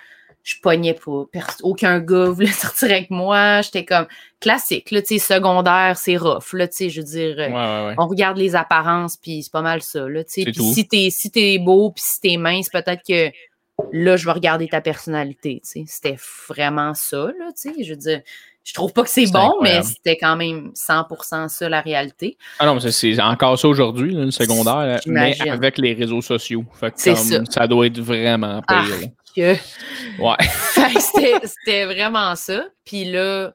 je pognais pas. Aucun gars voulait sortir avec moi. J'étais comme, classique, là, tu sais, secondaire, c'est rough, là, tu sais, je veux dire. Ouais, ouais, ouais. on regarde les apparences, puis c'est pas mal ça. Là, tu sais. Puis si t'es si t'es beau, puis si t'es mince, peut-être que là, je vais regarder ta personnalité. C'était vraiment ça. Là, tu sais. je veux dire, je trouve pas que c'est C'est bon, mais c'était quand même 100% ça la réalité. Ah non, mais c'est, c'est encore ça aujourd'hui, là, le secondaire, mais avec les réseaux sociaux. Fait que C'est comme, ça. doit être vraiment pire. Ah. là. Que- Ouais. Fait que c'était c'était vraiment ça. Puis là,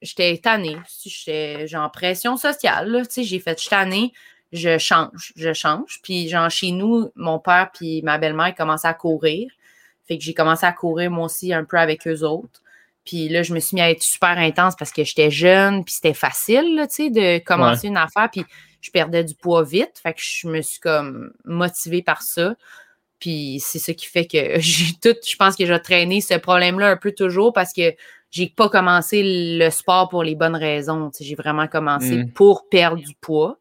j'étais tannée. J'étais genre pression sociale. là, Tu sais, j'ai fait, je suis tannée, je change, je change. Puis genre chez nous, mon père puis ma belle-mère commençaient à courir. Fait que j'ai commencé à courir moi aussi un peu avec eux autres. Puis là, je me suis mis à être super intense parce que j'étais jeune, puis c'était facile, tu sais, de commencer une affaire. Puis je perdais du poids vite. Fait que je me suis comme motivée par ça. Puis c'est ça qui fait que j'ai tout, je pense que j'ai traîné ce problème-là un peu toujours parce que j'ai pas commencé le sport pour les bonnes raisons. J'ai vraiment commencé Mm. pour perdre du poids.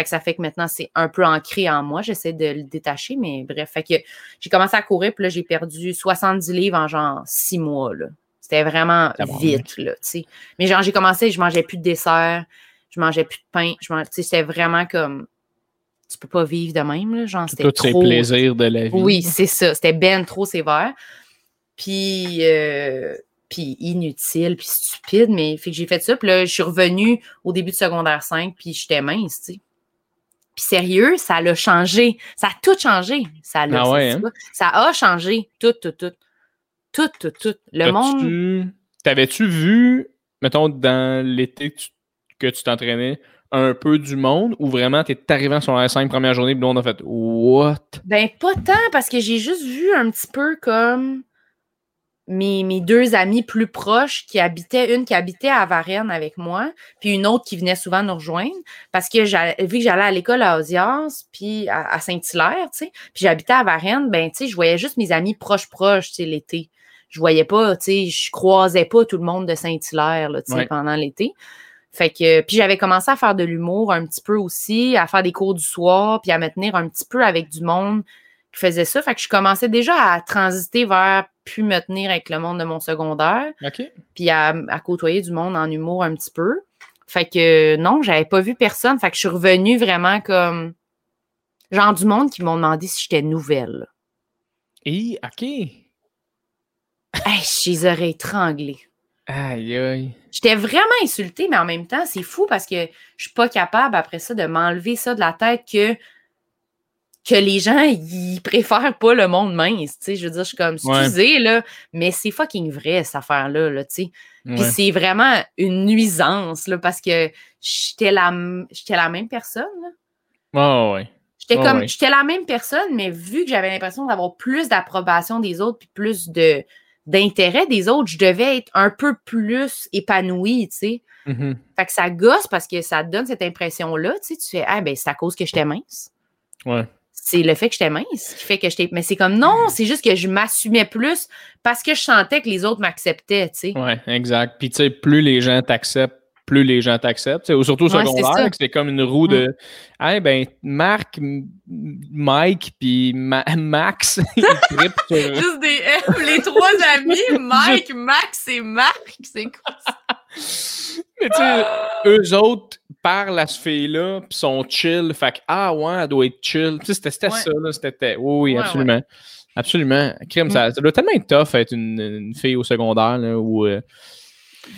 Fait que ça fait que maintenant, c'est un peu ancré en moi. J'essaie de le détacher, mais bref. Fait que j'ai commencé à courir, puis là, j'ai perdu 70 livres en genre six mois. là. C'était vraiment Tabarnak. vite, là, tu sais. Mais genre, j'ai commencé, je mangeais plus de dessert, je mangeais plus de pain. Je man- tu sais, C'était vraiment comme... Tu peux pas vivre de même, là. Genre, c'était Tous ces trop... plaisirs de la vie. Oui, c'est ça. C'était ben trop sévère. Puis, euh, puis inutile, puis stupide, mais fait que j'ai fait ça. Puis là, je suis revenue au début de secondaire 5, puis j'étais mince, tu sais. Puis sérieux, ça l'a changé. Ça a tout changé. Ça, l'a- Ah ouais, ça, hein? ça a changé. Tout, tout, tout. Tout, tout, tout. Le monde. T'avais-tu vu, mettons, dans l'été que tu, t'entraînais, un peu du monde ou vraiment t'es arrivé sur la cinq première journée puis on a fait What? Ben, pas tant, parce que j'ai juste vu un petit peu comme mes, mes deux amis plus proches qui habitaient, une qui habitait à Varennes avec moi, puis une autre qui venait souvent nous rejoindre, parce que vu que j'allais à l'école à Ozias, puis à, Saint-Hilaire, tu sais, puis j'habitais à Varennes, ben, tu sais, je voyais juste mes amis proches-proches, tu sais, l'été. Je voyais pas, tu sais, je croisais pas tout le monde de Saint-Hilaire, tu sais, pendant l'été. Fait que, puis j'avais commencé à faire de l'humour un petit peu aussi, à faire des cours du soir, puis à me tenir un petit peu avec du monde qui faisait ça. Fait que je commençais déjà à transiter vers plus me tenir avec le monde de mon secondaire. Puis à, côtoyer du monde en humour un petit peu. Fait que non, j'avais pas vu personne. Fait que je suis revenue vraiment comme genre du monde qui m'ont demandé si j'étais nouvelle. Et OK. Hey, je les aurais étranglés. Aïe aïe. J'étais vraiment insultée, mais en même temps, c'est fou parce que je suis pas capable après ça de m'enlever ça de la tête que que les gens, ils préfèrent pas le monde mince, tu sais. Je veux dire, je suis comme, excusez, là, mais c'est fucking vrai, cette affaire-là, là, tu sais. Puis c'est vraiment une nuisance, là, parce que j'étais la, la même personne, là. Oh, ouais. J'étais comme, j'étais la même personne, mais vu que j'avais l'impression d'avoir plus d'approbation des autres, puis plus de d'intérêt des autres, je devais être un peu plus épanouie, tu sais. Mm-hmm. Fait que ça gosse parce que ça te donne cette impression-là, tu sais. Tu fais, ah, ben, c'est à cause que j'étais mince. Ouais c'est le fait que j'étais mince qui fait que j'étais. Mais c'est comme non, c'est juste que je m'assumais plus parce que je sentais que les autres m'acceptaient, tu sais. Ouais, exact. Puis tu sais, plus les gens t'acceptent, plus les gens t'acceptent. Surtout au secondaire, c'est comme une roue de mm. Hey, ben, Marc, Mike, puis Max, ils Juste des M, les trois amis, Mike, Max et Marc, c'est quoi ça? Mais tu sais, eux autres parlent à ce fille-là, puis sont chill. Fait que, ah ouais, elle doit être chill. Tu sais, c'était ça, là. C'était. Oui, oui, absolument. Absolument. Crime, mm. ça, doit tellement être tough être une, fille au secondaire, là, ou. Euh,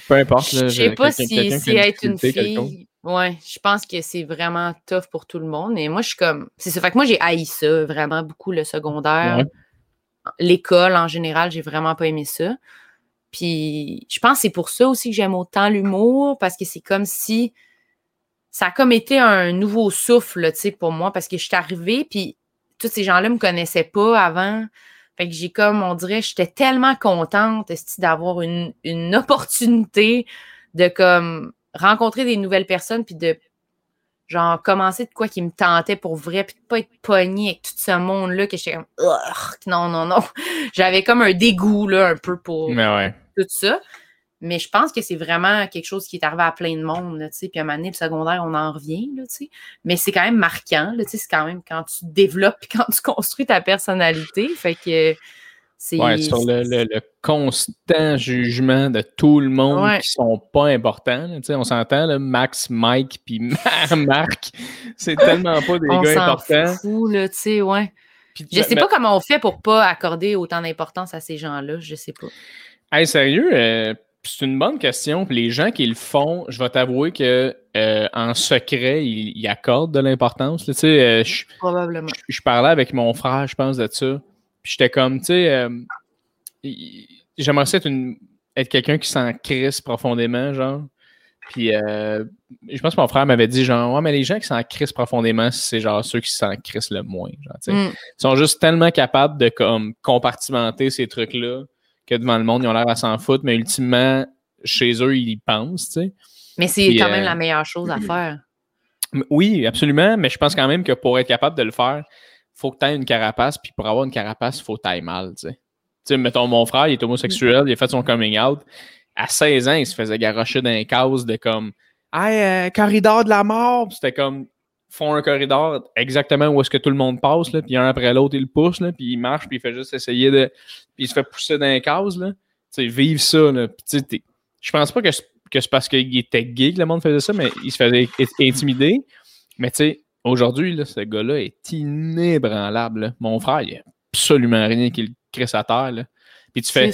peu importe. Je sais pas si c'est être une fille. Ouais, je pense que c'est vraiment tough pour tout le monde. Et moi, je suis comme. C'est ça. Fait que moi, j'ai haï ça, vraiment beaucoup, le secondaire. L'école, en général, j'ai vraiment pas aimé ça. Puis je pense que c'est pour ça aussi que j'aime autant l'humour, parce que c'est comme si ça a comme été un nouveau souffle, tu sais, pour moi, parce que je suis arrivée, puis tous ces gens-là me connaissaient pas avant. Fait que j'ai comme, on dirait, j'étais tellement contente d'avoir une, une opportunité de comme rencontrer des nouvelles personnes, puis de genre commencer de quoi qui me tentait pour vrai, puis de pas être pognée avec tout ce monde-là que j'étais comme non, non, non. J'avais comme un dégoût là, un peu pour tout ça. Mais je pense que c'est vraiment quelque chose qui est arrivé à plein de monde, tu sais. Puis à un moment donné, le secondaire, on en revient, là, tu sais. Mais c'est quand même marquant, tu sais. C'est quand même quand tu développes, quand tu construis ta personnalité. Fait que Ouais, sur le, constant jugement de tout le monde qui sont pas importants. on s'entend, Max, Mike, puis Marc, c'est tellement pas des gars importants. Fou, là, ouais. je sais pas comment on fait pour pas accorder autant d'importance à ces gens-là, je sais pas. Hey, sérieux, euh, c'est une bonne question. les gens qui le font, je vais t'avouer que euh, en secret, ils, accordent de l'importance. Tu sais, euh, Probablement. Je, je parlais avec mon frère, je pense, de ça. Puis j'étais comme, tu sais, j'aimerais être, être quelqu'un qui s'en crisse profondément, genre. Puis euh, je pense que mon frère m'avait dit, genre, ouais, mais les gens qui s'en crissent profondément, c'est genre ceux qui s'en crissent le moins. Genre, mm. Ils sont juste tellement capables de comme compartimenter ces trucs-là que devant le monde, ils ont l'air à s'en foutre, mais ultimement, chez eux, ils y pensent, tu sais. Mais c'est quand même euh, la meilleure chose à faire. Oui, absolument, mais je pense quand même que pour être capable de le faire, faut que tu aies une carapace, puis pour avoir une carapace, il faut que tu mal, tu sais. Tu sais, mettons, mon frère, il est homosexuel, il a fait son coming out. À 16 ans, il se faisait garocher dans les cases de comme Hey, euh, corridor de la mort! C'était comme font un corridor exactement où est-ce que tout le monde passe, là, puis un après l'autre, il le pousse, là, puis il marche, puis il fait juste essayer de. Puis il se fait pousser dans les cases, là. Tu sais, vivre ça, là. Puis tu sais, je pense pas que c'est parce qu'il était gay que le monde faisait ça, mais il se faisait intimider. Mais tu sais, Aujourd'hui, ce gars-là est inébranlable. Mon frère, il a absolument rien qui le crée sa terre. Puis tu fais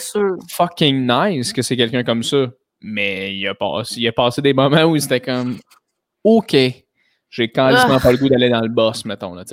fucking nice que c'est quelqu'un comme ça. Mais il a, passé, il a passé des moments où c'était comme OK, j'ai quasiment ah. pas le goût d'aller dans le boss, mettons. Là,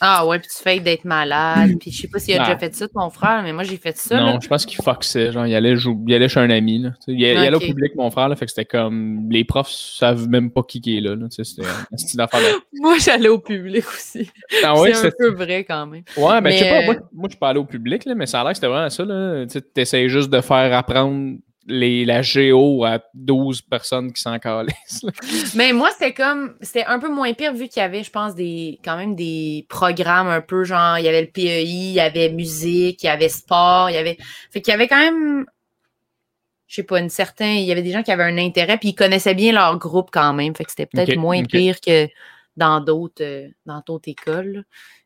Ah ouais, puis tu fais d'être malade. Puis je sais pas s'il a Ah. déjà fait ça, ton frère, mais moi j'ai fait ça. Non, là. je pense qu'il foxait. Genre, il allait, il allait chez un ami. Là. Tu sais, Il, allait il allait Ok. au public, mon frère. Là, fait que c'était comme. Les profs savent même pas qui qui est là. là, tu sais, c'était un style d'affaire. Moi j'allais au public aussi. Ah ouais, c'est un peu vrai quand même. Ouais, ben, je sais Mais, pas, moi, moi, je suis pas allé au public, là, mais ça a l'air que c'était vraiment ça, là. Tu essayes juste de faire apprendre les, la géo à 12 personnes qui s'en calissent, là. Mais moi, c'était comme. C'était un peu moins pire vu qu'il y avait, je pense, des quand même des programmes un peu genre. Il y avait le PEI, il y avait musique, il y avait sport, il y avait. Fait qu'il y avait quand même. Je sais pas, une certaine. Il y avait des gens qui avaient un intérêt, puis ils connaissaient bien leur groupe quand même. Fait que c'était peut-être moins pire que dans d'autres euh, dans d'autres écoles. là.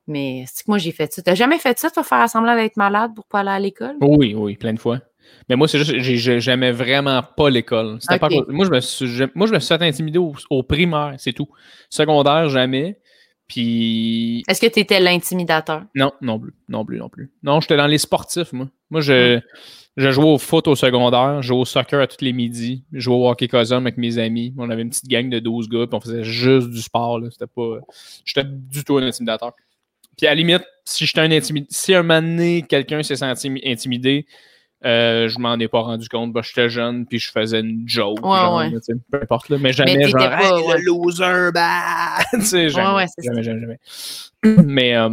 Mais c'est que moi, j'ai fait ça? T'as jamais fait ça, toi, faire semblant d'être malade pour pas aller à l'école? Oui, oui, plein de fois. Mais moi, c'est juste, j'ai- j'ai- j'aimais vraiment pas l'école. Pas moi, je me suis, moi, je me suis fait intimider au, au primaire, c'est tout. Secondaire, jamais. Puis Est-ce que tu étais l'intimidateur? Non, non plus, non plus, non plus. Non, j'étais dans les sportifs, moi. Moi, je, je jouais au foot au secondaire, je jouais au soccer à tous les midis, je jouais au hockey cosum avec mes amis. On avait une petite gang de 12 gars, puis on faisait juste du sport. C'était pas... J'étais du tout un intimidateur. Puis à la limite, si j'étais un intimidé, si un moment donné, quelqu'un s'est senti intimidé, euh, je m'en ai pas rendu compte. Ben, j'étais jeune, puis je faisais une joke. Ouais, genre, ouais. peu importe, là. Mais jamais t'étais genre, pas, Hey, ouais. le loser, bah! jamais, jamais, jamais, jamais. Mais, euh,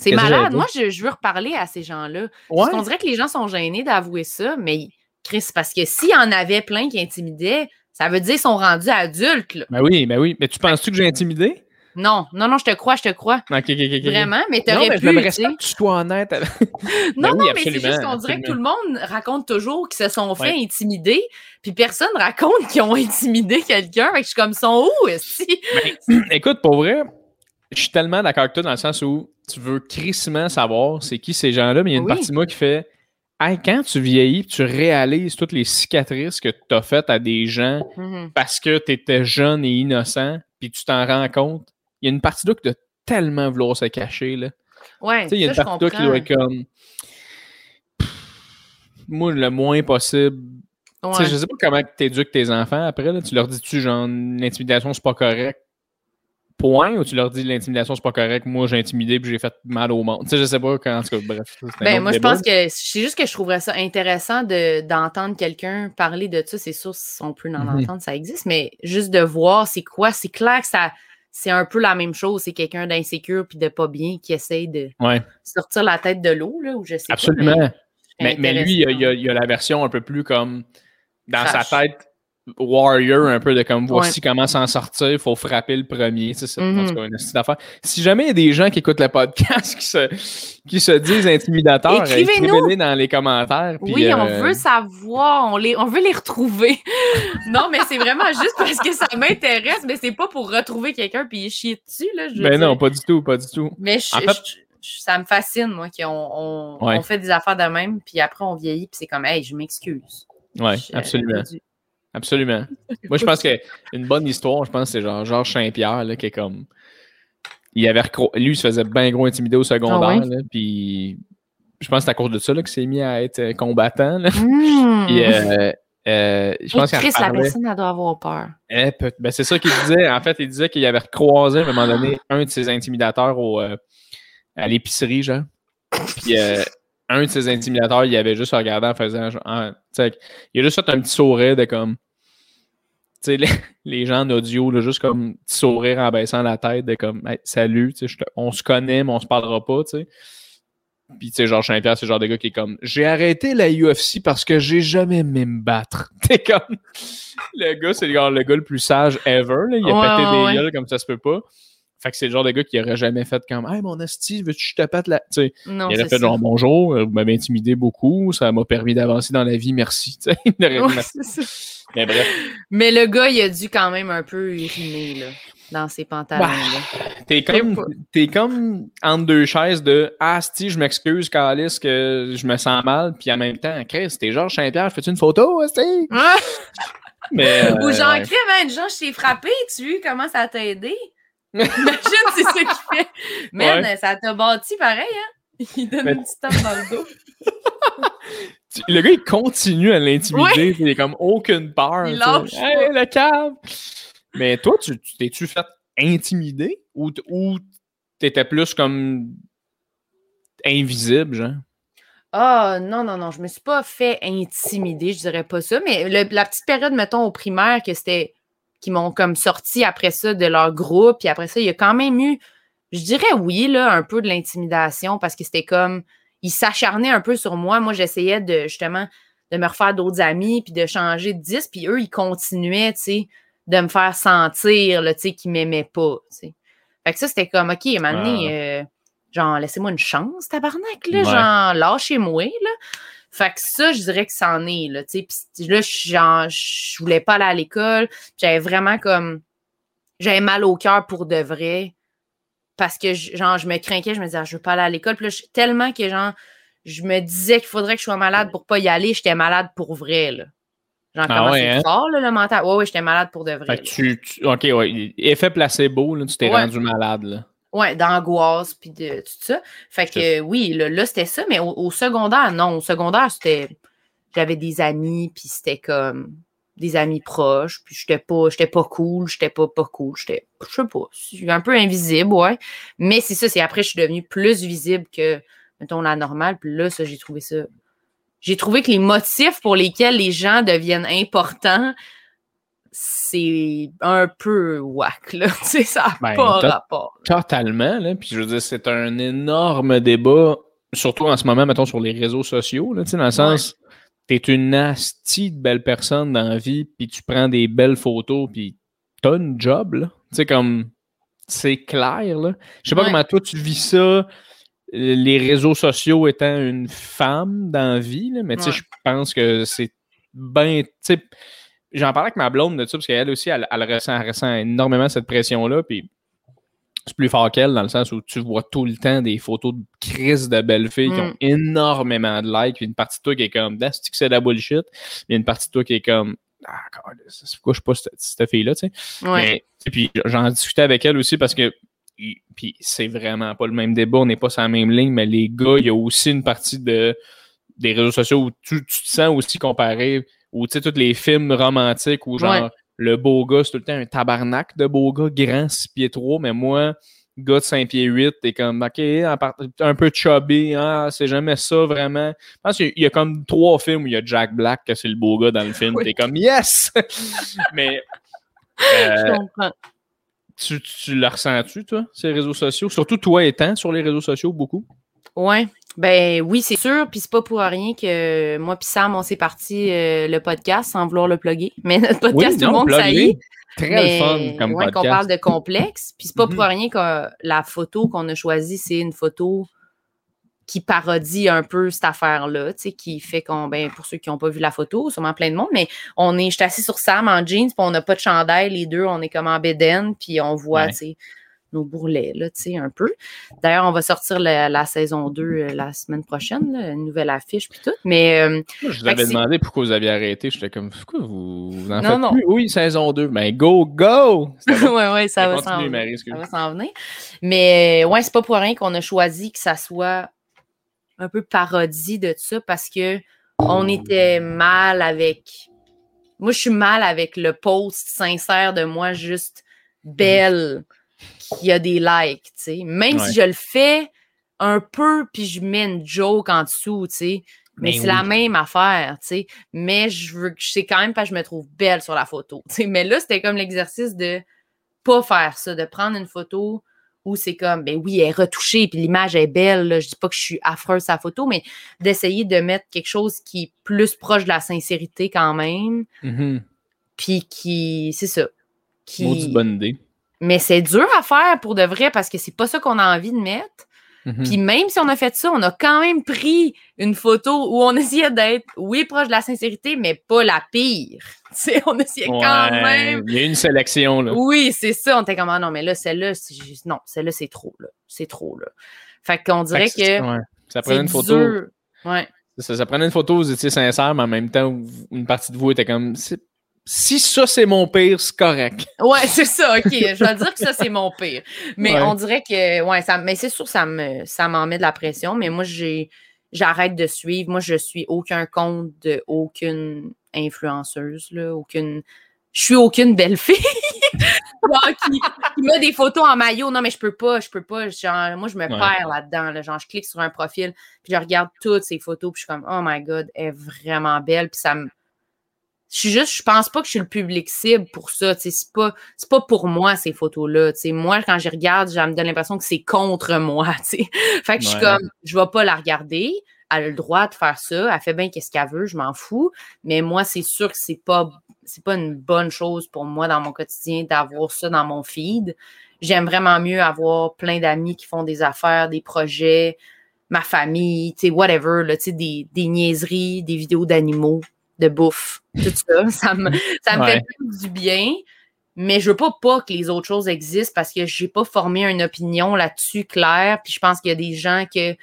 C'est malade. Moi, je, je veux reparler à ces gens-là. Parce qu'on dirait que les gens sont gênés d'avouer ça, mais Chris, parce que s'il y en avait plein qui intimidaient, ça veut dire qu'ils sont rendus adultes. là. Ben oui, ben oui. Mais tu penses-tu que j'ai intimidé? Non, non, non, je te crois, je te crois. Ok, ok, ok, ok. Vraiment, mais t'aurais mais pu. j'aimerais ça que tu sois honnête. avec- Non, oui, non, mais c'est juste qu'on dirait que tout le monde raconte toujours qu'ils se sont fait Ouais. intimider, puis personne raconte qu'ils ont intimidé quelqu'un. Fait que je suis comme, sont où, esti? Écoute, pour vrai, je suis tellement d'accord avec toi dans le sens où tu veux crissement savoir c'est qui ces gens-là, mais il y a une Oui. partie de moi qui fait Hey, quand tu vieillis, tu réalises toutes les cicatrices que tu as faites à des gens Mhm. parce que tu étais jeune et innocent, puis tu t'en rends compte. Il y a une partie de toi qui doit tellement vouloir se cacher. Là. Ouais, Tu sais, il y a une partie de toi qui doit être comme. Moi, le moins possible. Tu sais, Ouais. Je sais pas comment tu éduques tes enfants après. Là. Tu leur dis-tu, genre, l'intimidation, c'est pas correct? Point? Ou tu leur dis, l'intimidation, c'est pas correct? Moi, j'ai intimidé puis j'ai fait mal au monde? Tu sais, je sais pas quand. En tout cas, bref. Ben, moi, je pense que c'est juste que je trouverais ça intéressant de, d'entendre quelqu'un parler de ça. C'est sûr, si on peut en Mhm. entendre, ça existe, mais juste de voir c'est quoi. C'est clair que ça, c'est un peu la même chose. C'est quelqu'un d'insécure puis de pas bien qui essaye de Ouais, sortir la tête de l'eau, là, ou je sais absolument. pas. mais, mais lui, il y, a, il y la version un peu plus comme. Dans sa tête, warrior, un peu de comme Ouais. voici comment s'en sortir, il faut frapper le premier. C'est tout cas, une petite affaire. Si jamais il y a des gens qui écoute le podcast qui se, qui se disent intimidateurs, euh, Écrivez-nous. écrivez-les dans les commentaires. puis, Oui, on euh, veut savoir, on, les, on veut les retrouver. non, mais c'est vraiment juste parce que ça m'intéresse, mais c'est pas pour retrouver quelqu'un puis chier dessus, là. je Ben non, pas du tout, pas du tout. Mais je- En fait- je- je- ça me fascine, moi, qu'on on, Ouais. on fait des affaires de même, puis après, on vieillit, puis c'est comme, hey, je m'excuse. Ouais, J'aurais absolument. Absolument. Moi, je pense qu'une bonne histoire, je pense, c'est genre Georges Saint-Pierre, qui est comme. Il avait recro- Lui, il se faisait bien gros intimider au secondaire, Ah ouais? là, puis je pense que c'est à cause de ça là, qu'il s'est mis à être euh, combattant. Là. Hmm. Puis, euh, euh, je pense en Chris, la personne, elle doit avoir peur. Eh, peut- ben, c'est ça qu'il disait. En fait, il disait qu'il avait croisé à un moment donné un de ses intimidateurs au, euh, à l'épicerie, genre. Puis un de ses intimidateurs, il avait juste regardé en faisant genre, tu sais, il a juste fait un petit sourire de comme. Les, les gens en audio, là, juste comme petit sourire en baissant la tête, de comme Hey, salut, je te- on se connaît, mais on se parlera pas, tu sais. Puis, tu sais, Georges Saint-Pierre, c'est le genre de gars qui est comme J'ai arrêté la UFC parce que j'ai jamais aimé me battre. T'es comme. Le gars, c'est le gars, le gars le plus sage ever. Là. Il a Ouais, pété ouais, des ouais. gueules comme ça se peut pas. Fait que c'est le genre de gars qui aurait jamais fait comme Hey, mon esti, veux-tu que je te pète la? Tu sais, il aurait fait ça. genre bonjour, euh, vous m'avez intimidé beaucoup, ça m'a permis d'avancer dans la vie, merci. Tu sais, il aurait Ouais, ça. Mais bref, Mais le gars, il a dû quand même un peu uriner, là, dans ses pantalons. là. t'es comme, t'es comme entre deux chaises de Ah, si, je m'excuse, Calis, que je me sens mal, puis en même temps, Chris, t'es Georges Saint-Pierre, fais-tu une photo, esti? Ah! Mais. euh, Ou genre, ouais. hein, Jean, je t'ai frappé, tu comment ça t'a aidé? Imagine, c'est ça qu'il fait. Man, ça t'a bâti pareil, hein? Il donne Mais- une petite tape dans le dos. Le gars, il continue à l'intimider, puis il est comme aucune peur. Il lâche Hey, le cave! Mais toi, tu tu- t'es-tu fait intimider ou, t'étais plus comme invisible, genre? Ah, non, non, non, je me suis pas fait intimider, je dirais pas ça, mais la petite période, mettons, au primaire, que c'était, qui m'ont comme sorti après ça de leur groupe, puis après ça, il y a quand même eu, je dirais oui, là, un peu de l'intimidation, parce que c'était comme, ils s'acharnaient un peu sur moi. Moi, j'essayais de, justement, de me refaire d'autres amis, puis de changer de 10, puis eux, ils continuaient, tu sais, de me faire sentir, tu sais, qu'ils m'aimaient pas, tu sais. Fait que ça, c'était comme, OK, à un moment donné, euh, genre, laissez-moi une chance, tabarnak, là, genre, lâchez-moi, là. Fait que ça, je dirais que c'en est, là, tu sais. Puis là, genre, je voulais pas aller à l'école. J'avais vraiment comme, j'avais mal au cœur pour de vrai. Parce que, genre, je me craquais, je me disais, ah, je veux pas aller à l'école. Puis là, tellement que, genre, je me disais qu'il faudrait que je sois malade pour pas y aller, j'étais malade pour vrai, là. Genre, ah ouais, hein? fort, là, le mental? Ouais, ouais, j'étais malade pour de vrai. Fait que tu, OK, ouais. Effet placebo, là, tu t'es rendu malade, là. Ouais, d'angoisse, puis de tout ça. Fait que oui, là, c'était ça, mais au, secondaire, non. Au secondaire, c'était. J'avais des amis, puis c'était comme des amis proches, puis j'étais pas, j'étais pas cool, j'étais pas pas cool, j'étais, je sais pas, un peu invisible, ouais. Mais c'est ça, c'est après, je suis devenue plus visible que, mettons, la normale, puis là, ça, j'ai trouvé ça j'ai trouvé que les motifs pour lesquels les gens deviennent importants, c'est un peu whack, là. Tu sais, ça n'a ben, pas rapport. Totalement, là. Puis je veux dire, c'est un énorme débat, surtout en ce moment, mettons, sur les réseaux sociaux, là, tu sais, dans le sens, t'es une nasty de belle personne dans la vie, puis tu prends des belles photos, puis t'as une job, là. Tu sais, comme, c'est clair, là. Je sais pas comment toi tu vis ça les réseaux sociaux étant une femme dans la vie, mais tu sais, je pense que c'est bien. J'en parlais avec ma blonde de ça, parce qu'elle aussi, elle, ressent, énormément cette pression-là. Puis c'est plus fort qu'elle, dans le sens où tu vois tout le temps des photos de crises de belles filles qui ont mm. énormément de likes. Puis une partie de toi qui est comme, c'est que c'est de la bullshit. A une partie de toi qui est comme, ah, c'est pourquoi je suis pas cette, cette fille-là, tu sais. Et puis j'en discutais avec elle aussi parce que puis c'est vraiment pas le même débat, on n'est pas sur la même ligne, mais les gars, il y a aussi une partie de, des réseaux sociaux où tu, te sens aussi comparé, où tu sais, tous les films romantiques où genre le beau gars, c'est tout le temps un tabarnak de beau gars, grand 6 pieds 3, mais moi, gars de 5 pieds 8, t'es comme, ok, un peu chubby, hein, c'est jamais ça vraiment. Je pense qu'il y a comme trois films où il y a Jack Black, que c'est le beau gars dans le film, t'es comme, yes! mais. Je euh, comprends. Tu, tu le ressens-tu, toi, ces réseaux sociaux? Surtout toi étant sur les réseaux sociaux beaucoup? Ouais. Ben oui, c'est sûr. Puis c'est pas pour rien que moi puis Sam, on s'est parti euh, le podcast sans vouloir le plugger. Mais notre podcast, tout le monde, ça y est. Très fun comme ouais, qu'on parle de complexe. Puis c'est pas pour mm-hmm. rien que la photo qu'on a choisie, c'est une photo qui parodie un peu cette affaire-là, tu sais, qui fait qu'on, ben, pour ceux qui n'ont pas vu la photo, sûrement plein de monde, mais on est, j'étais assis sur Sam en jeans, puis on n'a pas de chandail, les deux, on est comme en bédaine, puis on voit, tu sais, nos bourrelets, là, tu sais, un peu. D'ailleurs, on va sortir la, saison 2 euh, la semaine prochaine, une nouvelle affiche, puis tout, mais... Euh, je vous avais demandé pourquoi vous aviez arrêté, j'étais comme, pourquoi vous, vous en faites plus? Oui, saison 2, ben go, go! ouais, ouais, ça va s'en venir. Ça va s'en venir. Mais, ouais, c'est pas pour rien qu'on a choisi que ça soit un peu parodie de ça parce que on était mal avec. Moi, je suis mal avec le post sincère de moi, juste belle, qui a des likes, tu sais. Même si je le fais un peu, puis je mets une joke en dessous, tu sais. Mais, ben c'est la même affaire, tu sais. Mais je veux, sais quand même pas que je me trouve belle sur la photo, tu sais. Mais là, c'était comme l'exercice de pas faire ça, de prendre une photo où c'est comme, ben oui, elle est retouchée, puis l'image est belle. Là. Je dis pas que je suis affreuse sa photo, mais d'essayer de mettre quelque chose qui est plus proche de la sincérité quand même. Mm-hmm. Puis qui, c'est ça. Qui... bonne idée. Mais c'est dur à faire pour de vrai parce que c'est pas ça qu'on a envie de mettre. Mm-hmm. Puis même si on a fait ça, on a quand même pris une photo où on essayait d'être, oui, proche de la sincérité, mais pas la pire. on essayait quand même. Il y a une sélection, là. Oui, c'est ça. On était comme, ah non, mais là, celle-là, non, celle-là, c'est trop, là. C'est trop, là. Fait qu'on dirait que. Ça prenait une photo. Ouais. Ça, ça, prenait une photo, vous étiez sincère, mais en même temps, une partie de vous était comme, si ça c'est mon pire, c'est correct. Ouais, c'est ça, ok. Je vais dire que ça c'est mon pire. Mais on dirait que, ouais, ça, mais c'est sûr, ça me, ça m'en met de la pression. Mais moi, j'ai, j'arrête de suivre. Moi, je suis aucun compte de aucune influenceuse, là, aucune je suis aucune belle fille. qui, met des photos en maillot. Non, mais je peux pas, je peux pas. Genre, moi, je me perds là-dedans. Genre, je clique sur un profil, puis je regarde toutes ces photos, puis je suis comme, oh my God, elle est vraiment belle. Puis ça me. Je suis juste, je pense pas que je suis le public cible pour ça. C'est pas, pas pour moi, ces photos-là. Moi, quand je regarde, ça me donne l'impression que c'est contre moi. T'sais. Fait que je suis comme, je vais pas la regarder. Elle a le droit de faire ça. Elle fait bien qu'est-ce qu'elle veut, je m'en fous. Mais moi, c'est sûr que c'est pas c'est pas une bonne chose pour moi dans mon quotidien d'avoir ça dans mon feed. J'aime vraiment mieux avoir plein d'amis qui font des affaires, des projets, ma famille, tu sais, whatever, là, des, des niaiseries, des vidéos d'animaux, de bouffe, tout ça. ça me, ça me fait du bien. Mais je veux pas pas que les autres choses existent parce que j'ai pas formé une opinion là-dessus claire. Puis je pense qu'il y a des gens que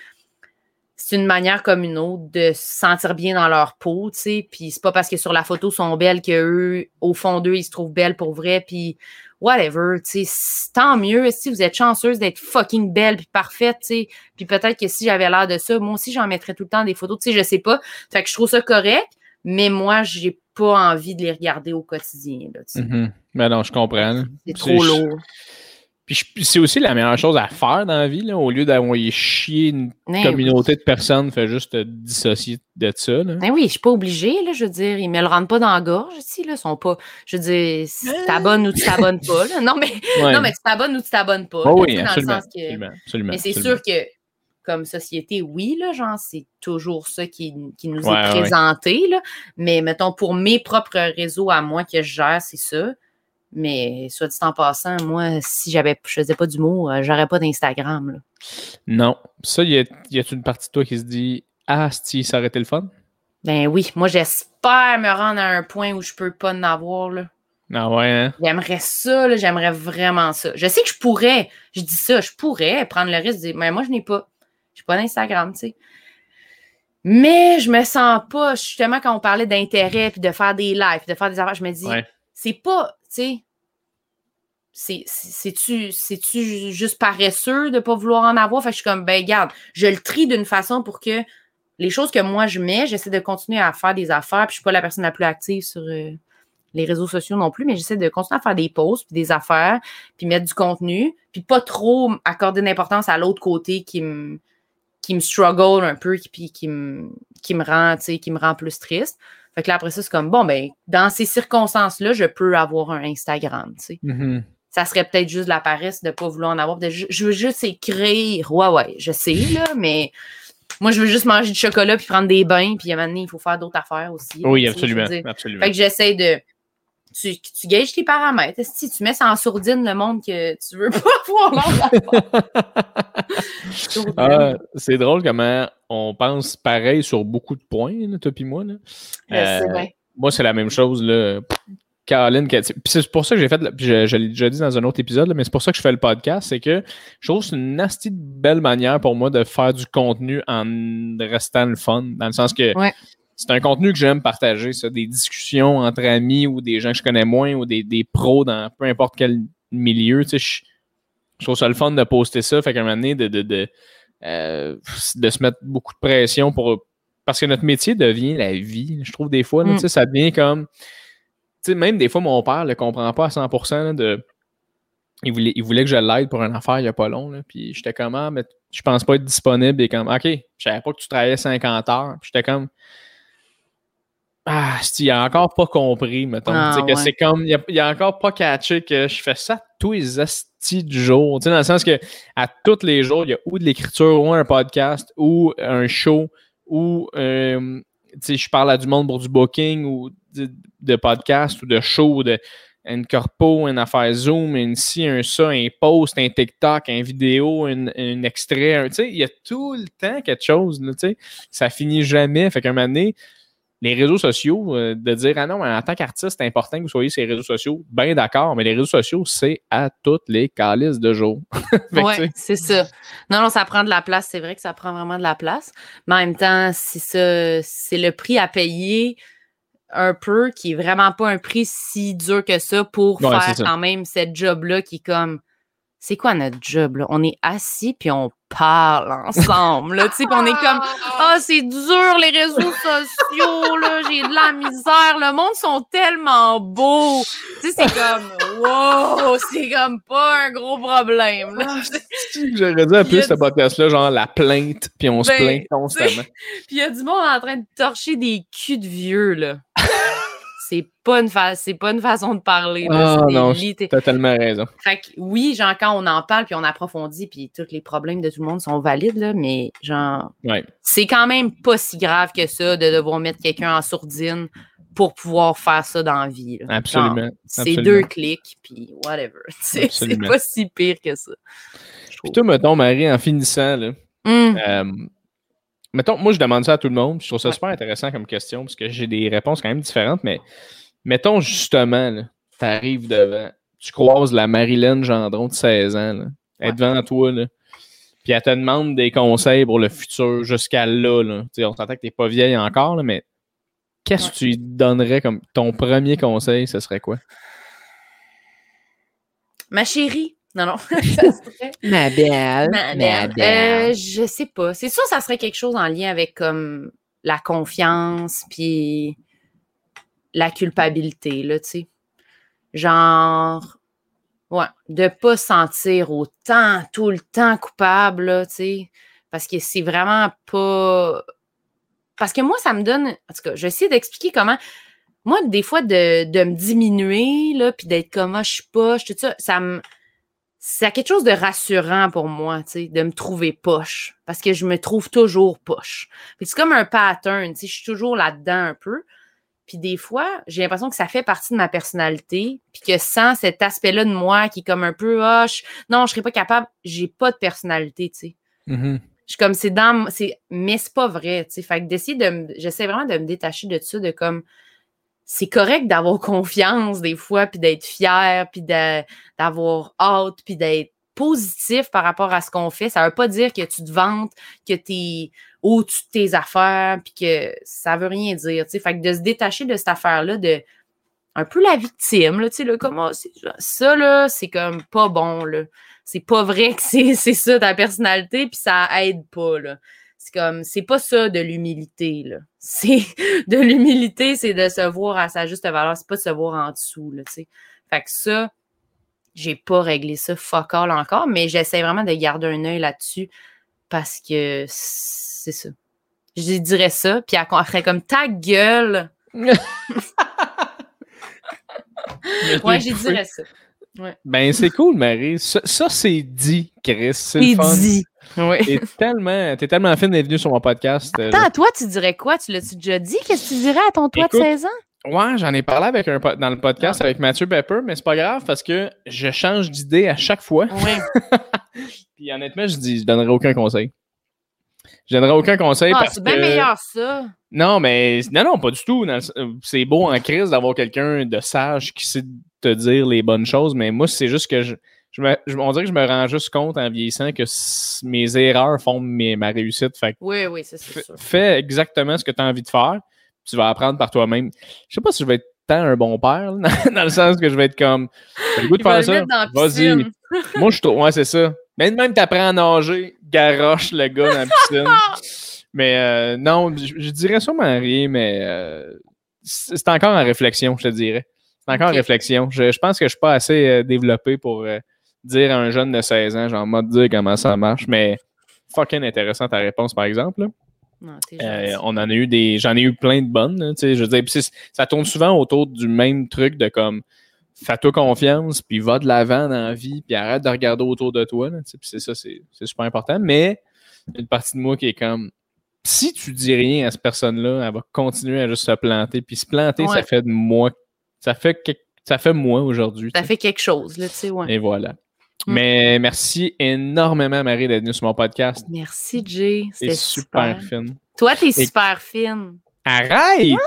c'est une manière comme une autre de se sentir bien dans leur peau, tu sais. Puis c'est pas parce que sur la photo sont belles qu'eux, au fond d'eux, ils se trouvent belles pour vrai. Puis whatever, tu sais. Tant mieux si vous êtes chanceuse d'être fucking belle puis parfaite, tu sais. Puis peut-être que si j'avais l'air de ça, moi aussi, j'en mettrais tout le temps des photos, tu sais, je sais pas. Fait que je trouve ça correct, mais moi, j'ai pas envie de les regarder au quotidien, là, tu sais. Mm-hmm. Ben non, je comprends. C'est trop lourd. Puis c'est aussi la meilleure chose à faire dans la vie, là, au lieu d'envoyer chier une ben communauté de personnes, fait juste te dissocier de ça. Là. Ben oui, je suis pas obligée, là, je veux dire, ils me le rendent pas dans la gorge ici, là, sont pas, je veux dire, si tu t'abonnes ou tu t'abonnes pas, là. Non, mais, non, mais tu t'abonnes ou tu t'abonnes pas. Oh oui, absolument, absolument, Mais c'est sûr que, comme société, oui, là, genre, c'est toujours ça qui, qui nous est présenté, là. Mais, mettons, pour mes propres réseaux à moi que je gère, c'est ça. Mais soit dit en passant, moi, si j'avais, je faisais pas d'humour, euh, j'aurais pas d'Instagram. Non. Ça, y a, y a une partie de toi qui se dit Ah, si ça aurait été le fun? Ben oui, moi j'espère me rendre à un point où je peux pas en avoir. Là. Ah ouais, hein? J'aimerais ça, j'aimerais vraiment ça. Je sais que je pourrais, je dis ça, je pourrais prendre le risque de dire, mais moi je n'ai pas. J'ai pas d'Instagram, tu sais. Mais je me sens pas, justement, quand on parlait d'intérêt, puis de faire des lives, de faire des affaires, je me dis, c'est pas, tu sais, c'est-tu juste paresseux de ne pas vouloir en avoir? Fait que je suis comme, ben, garde, je le trie d'une façon pour que les choses que moi je mets, j'essaie de continuer à faire des affaires. Puis je suis pas la personne la plus active sur euh, les réseaux sociaux non plus, mais j'essaie de continuer à faire des posts, puis des affaires, puis mettre du contenu, puis pas trop accorder d'importance à l'autre côté qui me qui me struggle un peu, puis qui me, qui me rend, qui me rend plus triste. Fait que là, après ça, c'est comme, bon, ben, dans ces circonstances-là, je peux avoir un Instagram, tu sais. Mm-hmm. Ça serait peut-être juste de la paresse de ne pas vouloir en avoir. Je, veux juste écrire. Ouais, ouais, je sais, là, mais moi, je veux juste manger du chocolat puis prendre des bains, puis à un moment donné, il faut faire d'autres affaires aussi. Oui, absolument, absolument. Fait que j'essaie de. Tu, tu gages tes paramètres. Si tu mets ça en sourdine le monde que tu veux pas voir ah, C'est drôle comment on pense pareil sur beaucoup de points, toi et moi. Là. Euh, moi, c'est la même chose. Là. Caroline, c'est pour ça que j'ai fait, je, l'ai déjà dit dans un autre épisode, mais c'est pour ça que je fais le podcast, c'est que je trouve que c'est une nasty belle manière pour moi de faire du contenu en restant le fun, dans le sens que c'est un contenu que j'aime partager, ça, des discussions entre amis ou des gens que je connais moins ou des, pros dans peu importe quel milieu, tu sais, je, trouve ça le fun de poster ça, fait qu'à un moment donné, de, de euh, de se mettre beaucoup de pression pour. Parce que notre métier devient la vie, je trouve, des fois. Mm. Ça devient comme. Même des fois, mon père ne le comprend pas à 100% de. Il voulait, il voulait que je l'aide pour une affaire il n'y a pas long. Là, puis j'étais comme, ah, mais je pense pas être disponible. Et comme, OK, je savais pas que tu travaillais 50 heures. J'étais comme, ah, il a encore pas compris, mettons. Ah, que c'est comme, il a, a, encore pas catché que je fais ça tous les astis du jour. dans le sens que à tous les jours, il y a ou de l'écriture, ou un podcast, ou un show, ou euh, je parle à du monde pour du booking, ou de, podcast, ou de show, de une corpo, une affaire Zoom, une ci, un ça, un post, un TikTok, un vidéo, un, extrait. il y a tout le temps quelque chose. Là, ça finit jamais. Fait qu'à un moment donné, les réseaux sociaux, euh, de dire Ah non, en tant qu'artiste, c'est important que vous soyez sur les réseaux sociaux. Bien d'accord, mais les réseaux sociaux, c'est à toutes les calices de jour. oui, c'est ça. Non, non, ça prend de la place. C'est vrai que ça prend vraiment de la place. Mais en même temps, c'est ça, c'est le prix à payer un peu, qui est vraiment pas un prix si dur que ça pour faire quand même cette job-là qui est comme c'est quoi notre job, là? On est assis puis on parle ensemble, là, puis on est comme, ah, c'est dur, les réseaux sociaux, là, j'ai de la misère, le monde sont tellement beaux. Tu sais, c'est comme, wow, c'est comme pas un gros problème, là. J'aurais dit un peu ce podcast-là, genre la plainte, puis on se Ben, plaint constamment. Puis il y a du monde en train de torcher des culs de vieux, là. C'est pas une c'est pas une façon de parler. Ah non, t'as tellement raison. Fait que oui, genre, quand on en parle puis on approfondit puis tous les problèmes de tout le monde sont valides, là, mais genre, Ouais. c'est quand même pas si grave que ça de devoir mettre quelqu'un en sourdine pour pouvoir faire ça dans la vie. là. Absolument. C'est deux clics puis whatever. C'est pas si pire que ça. je Puis toi, mettons, Marie, en finissant, là, Hum, euh, mettons, moi, je demande ça à tout le monde. Je trouve ça Ouais. super intéressant comme question, parce que j'ai des réponses quand même différentes, mais mettons, justement, là, t'arrives devant, tu croises la Marilyn Gendron de 16 ans, là, elle est Ouais. devant toi, là, puis elle te demande des conseils pour le futur jusqu'à là. là. Tu on s'entend que t'es pas vieille encore, là, mais qu'est-ce que tu lui donnerais comme ton premier conseil, ce serait quoi? Ma chérie. Non, non. ça serait- Ma belle. Ma merde. Euh, je sais pas. C'est sûr, ça serait quelque chose en lien avec comme la confiance puis la culpabilité, là, tu sais. Genre, ouais, de pas se sentir autant, tout le temps coupable, là, tu sais. Parce que c'est vraiment pas. Parce que moi, ça me donne. En tout cas, je vais essayer d'expliquer comment. Moi, des fois, de, de me diminuer, là, puis d'être comme, ah, je suis poche, tout ça, ça me c'est quelque chose de rassurant pour moi, tu sais, de me trouver poche. Parce que je me trouve toujours poche. Puis c'est comme un pattern, tu sais, je suis toujours là-dedans un peu. Puis des fois, j'ai l'impression que ça fait partie de ma personnalité. Puis que sans cet aspect-là de moi qui est comme un peu, je- non, je serais pas capable, j'ai pas de personnalité, tu sais. Mhm. Je suis comme, c'est dans, c'est, mais c'est pas vrai, tu sais. Fait que d'essayer de me, j'essaie vraiment de me détacher de ça, de comme, c'est correct d'avoir confiance des fois, puis d'être fier, puis d'avoir hâte, puis d'être positif par rapport à ce qu'on fait. Ça veut pas dire que tu te vantes, que tu es au-dessus de tes affaires, puis que ça veut rien dire. Fait que de se détacher de cette affaire-là, de un peu la victime, là, tu sais, là, comme, ah, ça, là, c'est comme pas bon, là. C'est pas vrai que c'est c'est ça ta personnalité, puis ça aide pas, là. C'est comme, c'est pas ça de l'humilité, là. C'est, de l'humilité, c'est de se voir à sa juste valeur, c'est pas de se voir en dessous, là, tu sais. Fait que ça, j'ai pas réglé ça fuck all encore, mais j'essaie vraiment de garder un œil là-dessus parce que c'est ça. Je dirais ça, puis ferait comme ta gueule. Ouais, j'ai dirais ça. Ben, c'est cool, Marie. Ça, ça, c'est dit, Chris. C'est dit. Oui. T'es tellement, tellement fine d'être venu sur mon podcast. euh, Attends, toi, tu dirais quoi? Tu l'as-tu déjà dit? Qu'est-ce que tu dirais à ton toi de Écoute, 16 ans? Ouais, j'en ai parlé avec un, dans le podcast avec Mathieu Pepper, mais c'est pas grave parce que je change d'idée à chaque fois. Oui. Puis honnêtement, je dis, je donnerai aucun conseil. Je donnerai aucun conseil Ah, parce c'est bien que... meilleur ça. Non, mais non, non, pas du tout. Euh, C'est beau en crise d'avoir quelqu'un de sage qui sait te dire les bonnes choses, mais moi, c'est juste que je, je me- je- on dirait que je me rends juste compte en vieillissant que mes erreurs font mes- ma réussite. Fait Oui, oui, ça, c'est sûr. fais exactement ce que tu as envie de faire. Tu vas apprendre par toi-même. Je sais pas si je vais être tant un bon père, là, dans le sens que je vais être comme. T'as le goût de faire ça? Vas-y. Moi, je trouve. Ouais, c'est ça. Même, même t'apprends à nager, garoche le gars dans la piscine. mais euh, non, je, je dirais sûrement rien, mais euh, c'est encore en réflexion, je te dirais. C'est encore en réflexion. Je, je pense que je suis pas assez euh, développé pour dire à un jeune de 16 ans, genre, moi, te dire comment ça marche, mais fucking intéressant ta réponse, par exemple. là. Non, Euh, on en a eu des. J'en ai eu plein de bonnes. je veux dire, ça tourne souvent autour du même truc de comme fais-toi confiance, puis va de l'avant dans la vie, puis arrête de regarder autour de toi. c'est ça, c'est super important. Mais une partie de moi qui est comme si tu dis rien à cette personne-là, elle va continuer à juste se planter. Puis se planter, ça fait de moi. Ça fait que- ça fait moi aujourd'hui. Ça fait quelque chose, là, tu sais, ouais. Et voilà. Mm. Mais merci énormément, Marie, d'être venue sur mon podcast. Merci, Jay. C'est C'était super super. fine. Toi, t'es super fine. Arrête!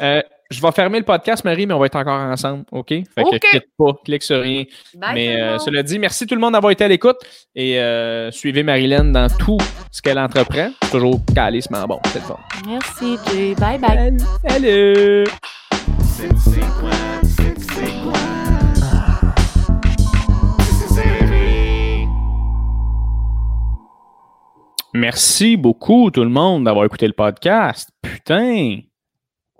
Euh, je vais fermer le podcast, Marie, mais on va être encore ensemble, OK? Fait que OK. clique pas, clique sur rien. Bye, mais euh, cela dit, merci tout le monde d'avoir été à l'écoute et euh, suivez Marilyn dans tout ce qu'elle entreprend. Toujours calissement bon, c'est le fun. Merci, Jay. Bye bye. Salut! Merci beaucoup tout le monde d'avoir écouté le podcast. Putain,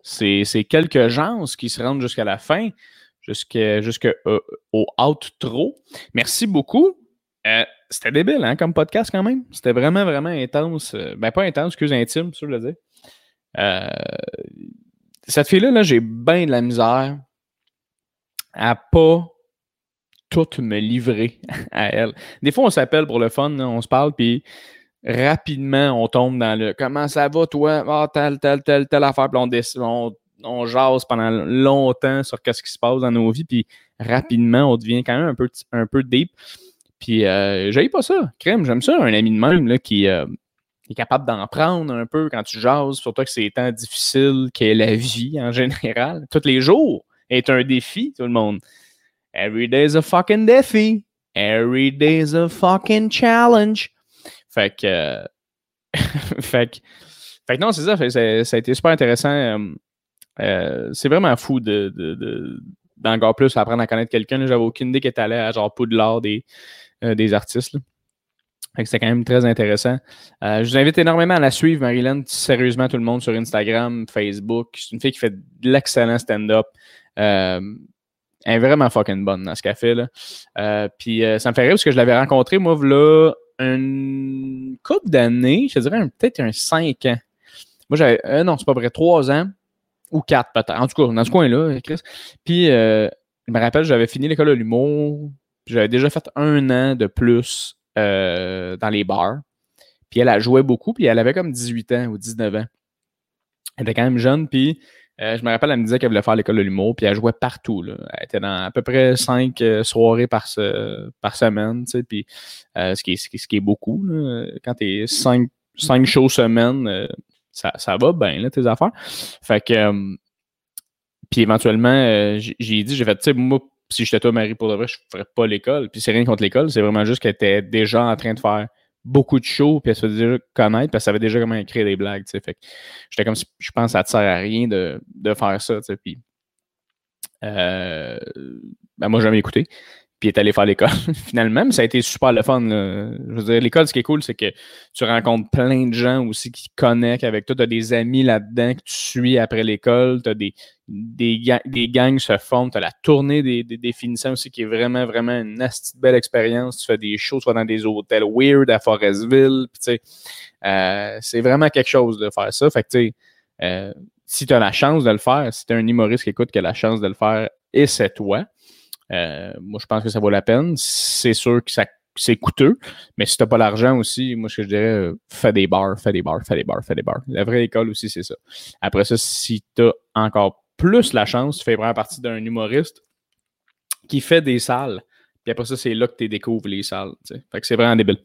c'est quelques gens qui se rendent jusqu'à la fin, jusqu'au jusqu euh, outro. Merci beaucoup. Euh, c'était débile, hein, comme podcast quand même. C'était vraiment, vraiment intense. Ben, pas intense, excuse, intime, ça, je veux dire. Euh, cette fille-là, -là, j'ai bien de la misère à pas tout me livrer à elle. Des fois, on s'appelle pour le fun, on se parle, puis rapidement, on tombe dans le comment ça va, toi? Ah, telle, telle, telle, telle affaire, puis on, jase pendant longtemps sur ce qui se passe dans nos vies, puis rapidement, on devient quand même un peu, un deep. Puis, euh, j'aille pas ça. Crème, j'aime ça, un ami de même là, qui euh, est capable d'en prendre un peu quand tu jases, surtout que c'est temps difficile qu'est la vie en général. Tous les jours est un défi, tout le monde. Every day is a fucking défi. Every day is a fucking challenge. Fait que. Euh, fait que. Fait que non, c'est ça. ça. a été super intéressant. Euh, euh, c'est vraiment fou de, d'encore plus apprendre à connaître quelqu'un. J'avais aucune idée qu'elle allait à genre Poudlard des, des artistes. Fait que c'était quand même très intéressant. je vous invite énormément à la suivre, Marilyn. Sérieusement, tout le monde sur Instagram, Facebook. C'est une fille qui fait de l'excellent stand-up. Elle est vraiment fucking bonne dans ce qu'elle fait. Euh, puis euh, ça me fait rire parce que je l'avais rencontré, moi, là, une couple d'années, je dirais peut-être un 5 ans. Moi, j'avais, euh, non, c'est pas vrai, 3 ans ou 4 peut-être. En tout cas, dans ce coin-là, Chris. Puis, je me rappelle, j'avais fini l'école de l'humour. J'avais déjà fait un an de plus dans les bars. Puis elle a joué beaucoup, puis elle avait comme 18 ans ou 19 ans. Elle était quand même jeune, puis euh, je me rappelle, elle me disait qu'elle voulait faire l'école de l'humour, puis elle jouait partout. Là. Elle était dans à peu près cinq euh, soirées par, par semaine, tu sais, puis euh, ce, qui est, ce, qui beaucoup. Là. Quand tu es cinq, cinq shows semaine, ça, ça, va bien, là, tes affaires. Fait que, puis éventuellement, j'ai dit, j'ai fait, tu sais, moi, si j'étais toi, Marie, pour de vrai, je ferais pas l'école. Puis c'est rien contre l'école, c'est vraiment juste qu'elle était déjà en train de faire beaucoup de shows, puis elle se faisait déjà connaître, parce qu'elle savait déjà comment écrire des blagues, tu sais. Fait j'étais comme, je pense ça te sert à rien de, de faire ça, tu sais. Puis, euh, ben moi, j'ai jamais écouté puis est allé faire l'école finalement. Mais ça a été super le fun. Je veux dire, l'école, ce qui est cool, c'est que tu rencontres plein de gens aussi qui connectent avec toi. Tu as des amis là-dedans que tu suis après l'école. Tu as des, des, des gangs se forment. Tu as la tournée des, des, définissants aussi qui est vraiment, vraiment une belle expérience. Tu fais des shows, soit dans des hôtels weird à Forestville. Euh, c'est vraiment quelque chose de faire ça. Fait que, euh, si tu as la chance de le faire, si tu es un humoriste qui écoute qui a la chance de le faire, et c'est toi. Euh, moi, je pense que ça vaut la peine. C'est sûr que ça c'est coûteux, mais si tu n'as pas l'argent aussi, moi, ce que je dirais, euh, fais des bars, fais des bars, fais des bars, fais des bars. La vraie école aussi, c'est ça. Après ça, si tu as encore plus la chance, tu fais vraiment partie d'un humoriste qui fait des salles. Puis après ça, c'est là que tu découvres les salles. Fait que c'est vraiment débile.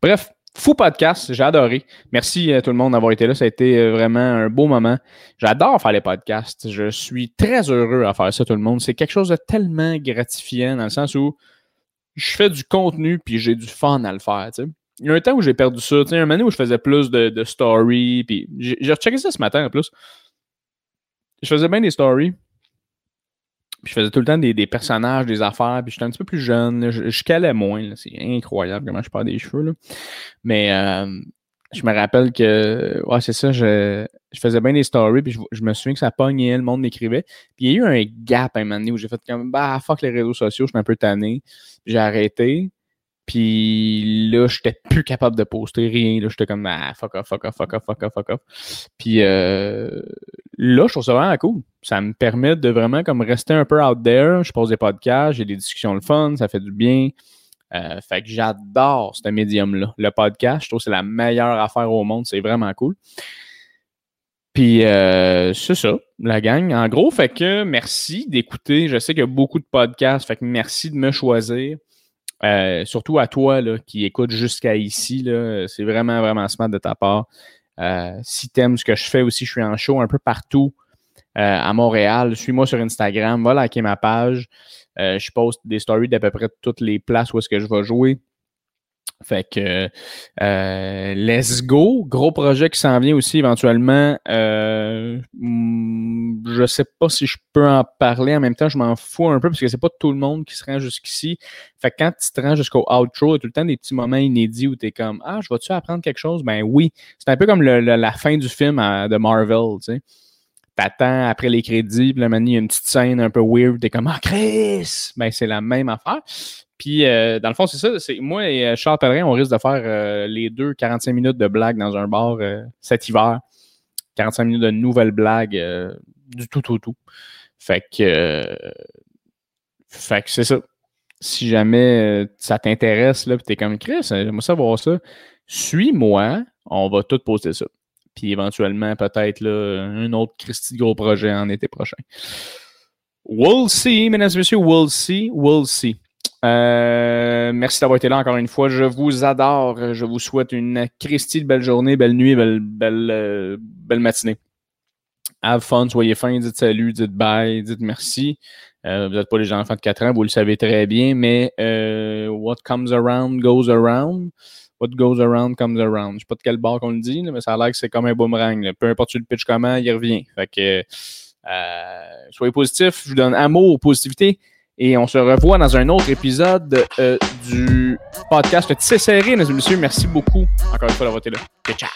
Bref, Fou podcast, j'ai adoré. Merci à tout le monde d'avoir été là. Ça a été euh, vraiment un beau moment. J'adore faire les podcasts. Je suis très heureux à faire ça, tout le monde. C'est quelque chose de tellement gratifiant dans le sens où je fais du contenu puis j'ai du fun à le faire. Il y a un temps où j'ai perdu ça. Tu sais, un moment où je faisais plus de, de stories. Puis j'ai rechecké ça ce matin en plus. Je faisais bien des stories je faisais tout le temps des, personnages, des affaires, puis j'étais un petit peu plus jeune. Je, calais moins. C'est incroyable comment je perds des cheveux. Là. Mais euh, je me rappelle que, ouais, c'est ça, je, faisais bien des stories, puis je, me souviens que ça pognait, le monde m'écrivait. Puis il y a eu un gap à un moment donné où j'ai fait comme, bah, fuck les réseaux sociaux, je suis un peu tanné. J'ai arrêté. Puis là, j'étais plus capable de poster rien. J'étais comme ah, fuck off, fuck off, fuck off, fuck off, fuck off. Puis euh, là, je trouve ça vraiment cool. Ça me permet de vraiment comme rester un peu out there. Je pose des podcasts, j'ai des discussions le fun, ça fait du bien. Euh, fait que j'adore ce médium-là. Le podcast, je trouve que c'est la meilleure affaire au monde. C'est vraiment cool. Puis euh, c'est ça, la gang. En gros, fait que merci d'écouter. Je sais qu'il y a beaucoup de podcasts, fait que merci de me choisir. Euh, surtout à toi là, qui écoute jusqu'à ici, c'est vraiment, vraiment smart de ta part. Euh, si tu aimes ce que je fais aussi, je suis en show un peu partout euh, à Montréal. Suis-moi sur Instagram, va liker ma page. je poste des stories d'à peu près toutes les places où est-ce que je vais jouer. Fait que euh, let's go. Gros projet qui s'en vient aussi éventuellement. Euh, hmm, je sais pas si je peux en parler. En même temps, je m'en fous un peu parce que c'est pas tout le monde qui se rend jusqu'ici. Fait que quand tu te rends jusqu'au outro, il y a tout le temps des petits moments inédits où tu es comme Ah, je vais-tu apprendre quelque chose? Ben oui. C'est un peu comme la fin du film de Marvel, tu sais. T'attends après les crédits, puis là, il y a une petite scène un peu weird, t'es comme Ah, Chris! Ben, c'est la même affaire. Puis, euh, dans le fond, c'est ça. C'est, moi et euh, Charles Pellerin, on risque de faire euh, les deux 45 minutes de blagues dans un bar cet hiver. 45 minutes de nouvelles blagues du tout tout, tout. Fait que, fait que c'est ça. Si jamais ça t'intéresse, là, tu t'es comme Chris, j'aimerais savoir ça, suis-moi, on va tout poster ça. Puis éventuellement, peut-être là, un autre Christy gros projet en été prochain. We'll see, mesdames et messieurs, we'll see, we'll see. Euh, merci d'avoir été là encore une fois. Je vous adore. Je vous souhaite une Christie de belle journée, belle nuit, belle, belle, euh, belle matinée. Have fun, soyez fins, dites salut, dites bye, dites merci. Euh, vous n'êtes pas les enfants de 4 ans, vous le savez très bien, mais what comes around goes around. What goes around comes around. Je sais pas de quel bord qu'on le dit, mais ça a l'air que c'est comme un boomerang. Peu importe tu le pitch comment, il revient. Fait soyez positifs, je vous donne amour, positivité. Et on se revoit dans un autre épisode euh, du podcast Tissé Serré, mesdames et messieurs. Merci beaucoup encore une fois d'avoir été là. Et ciao!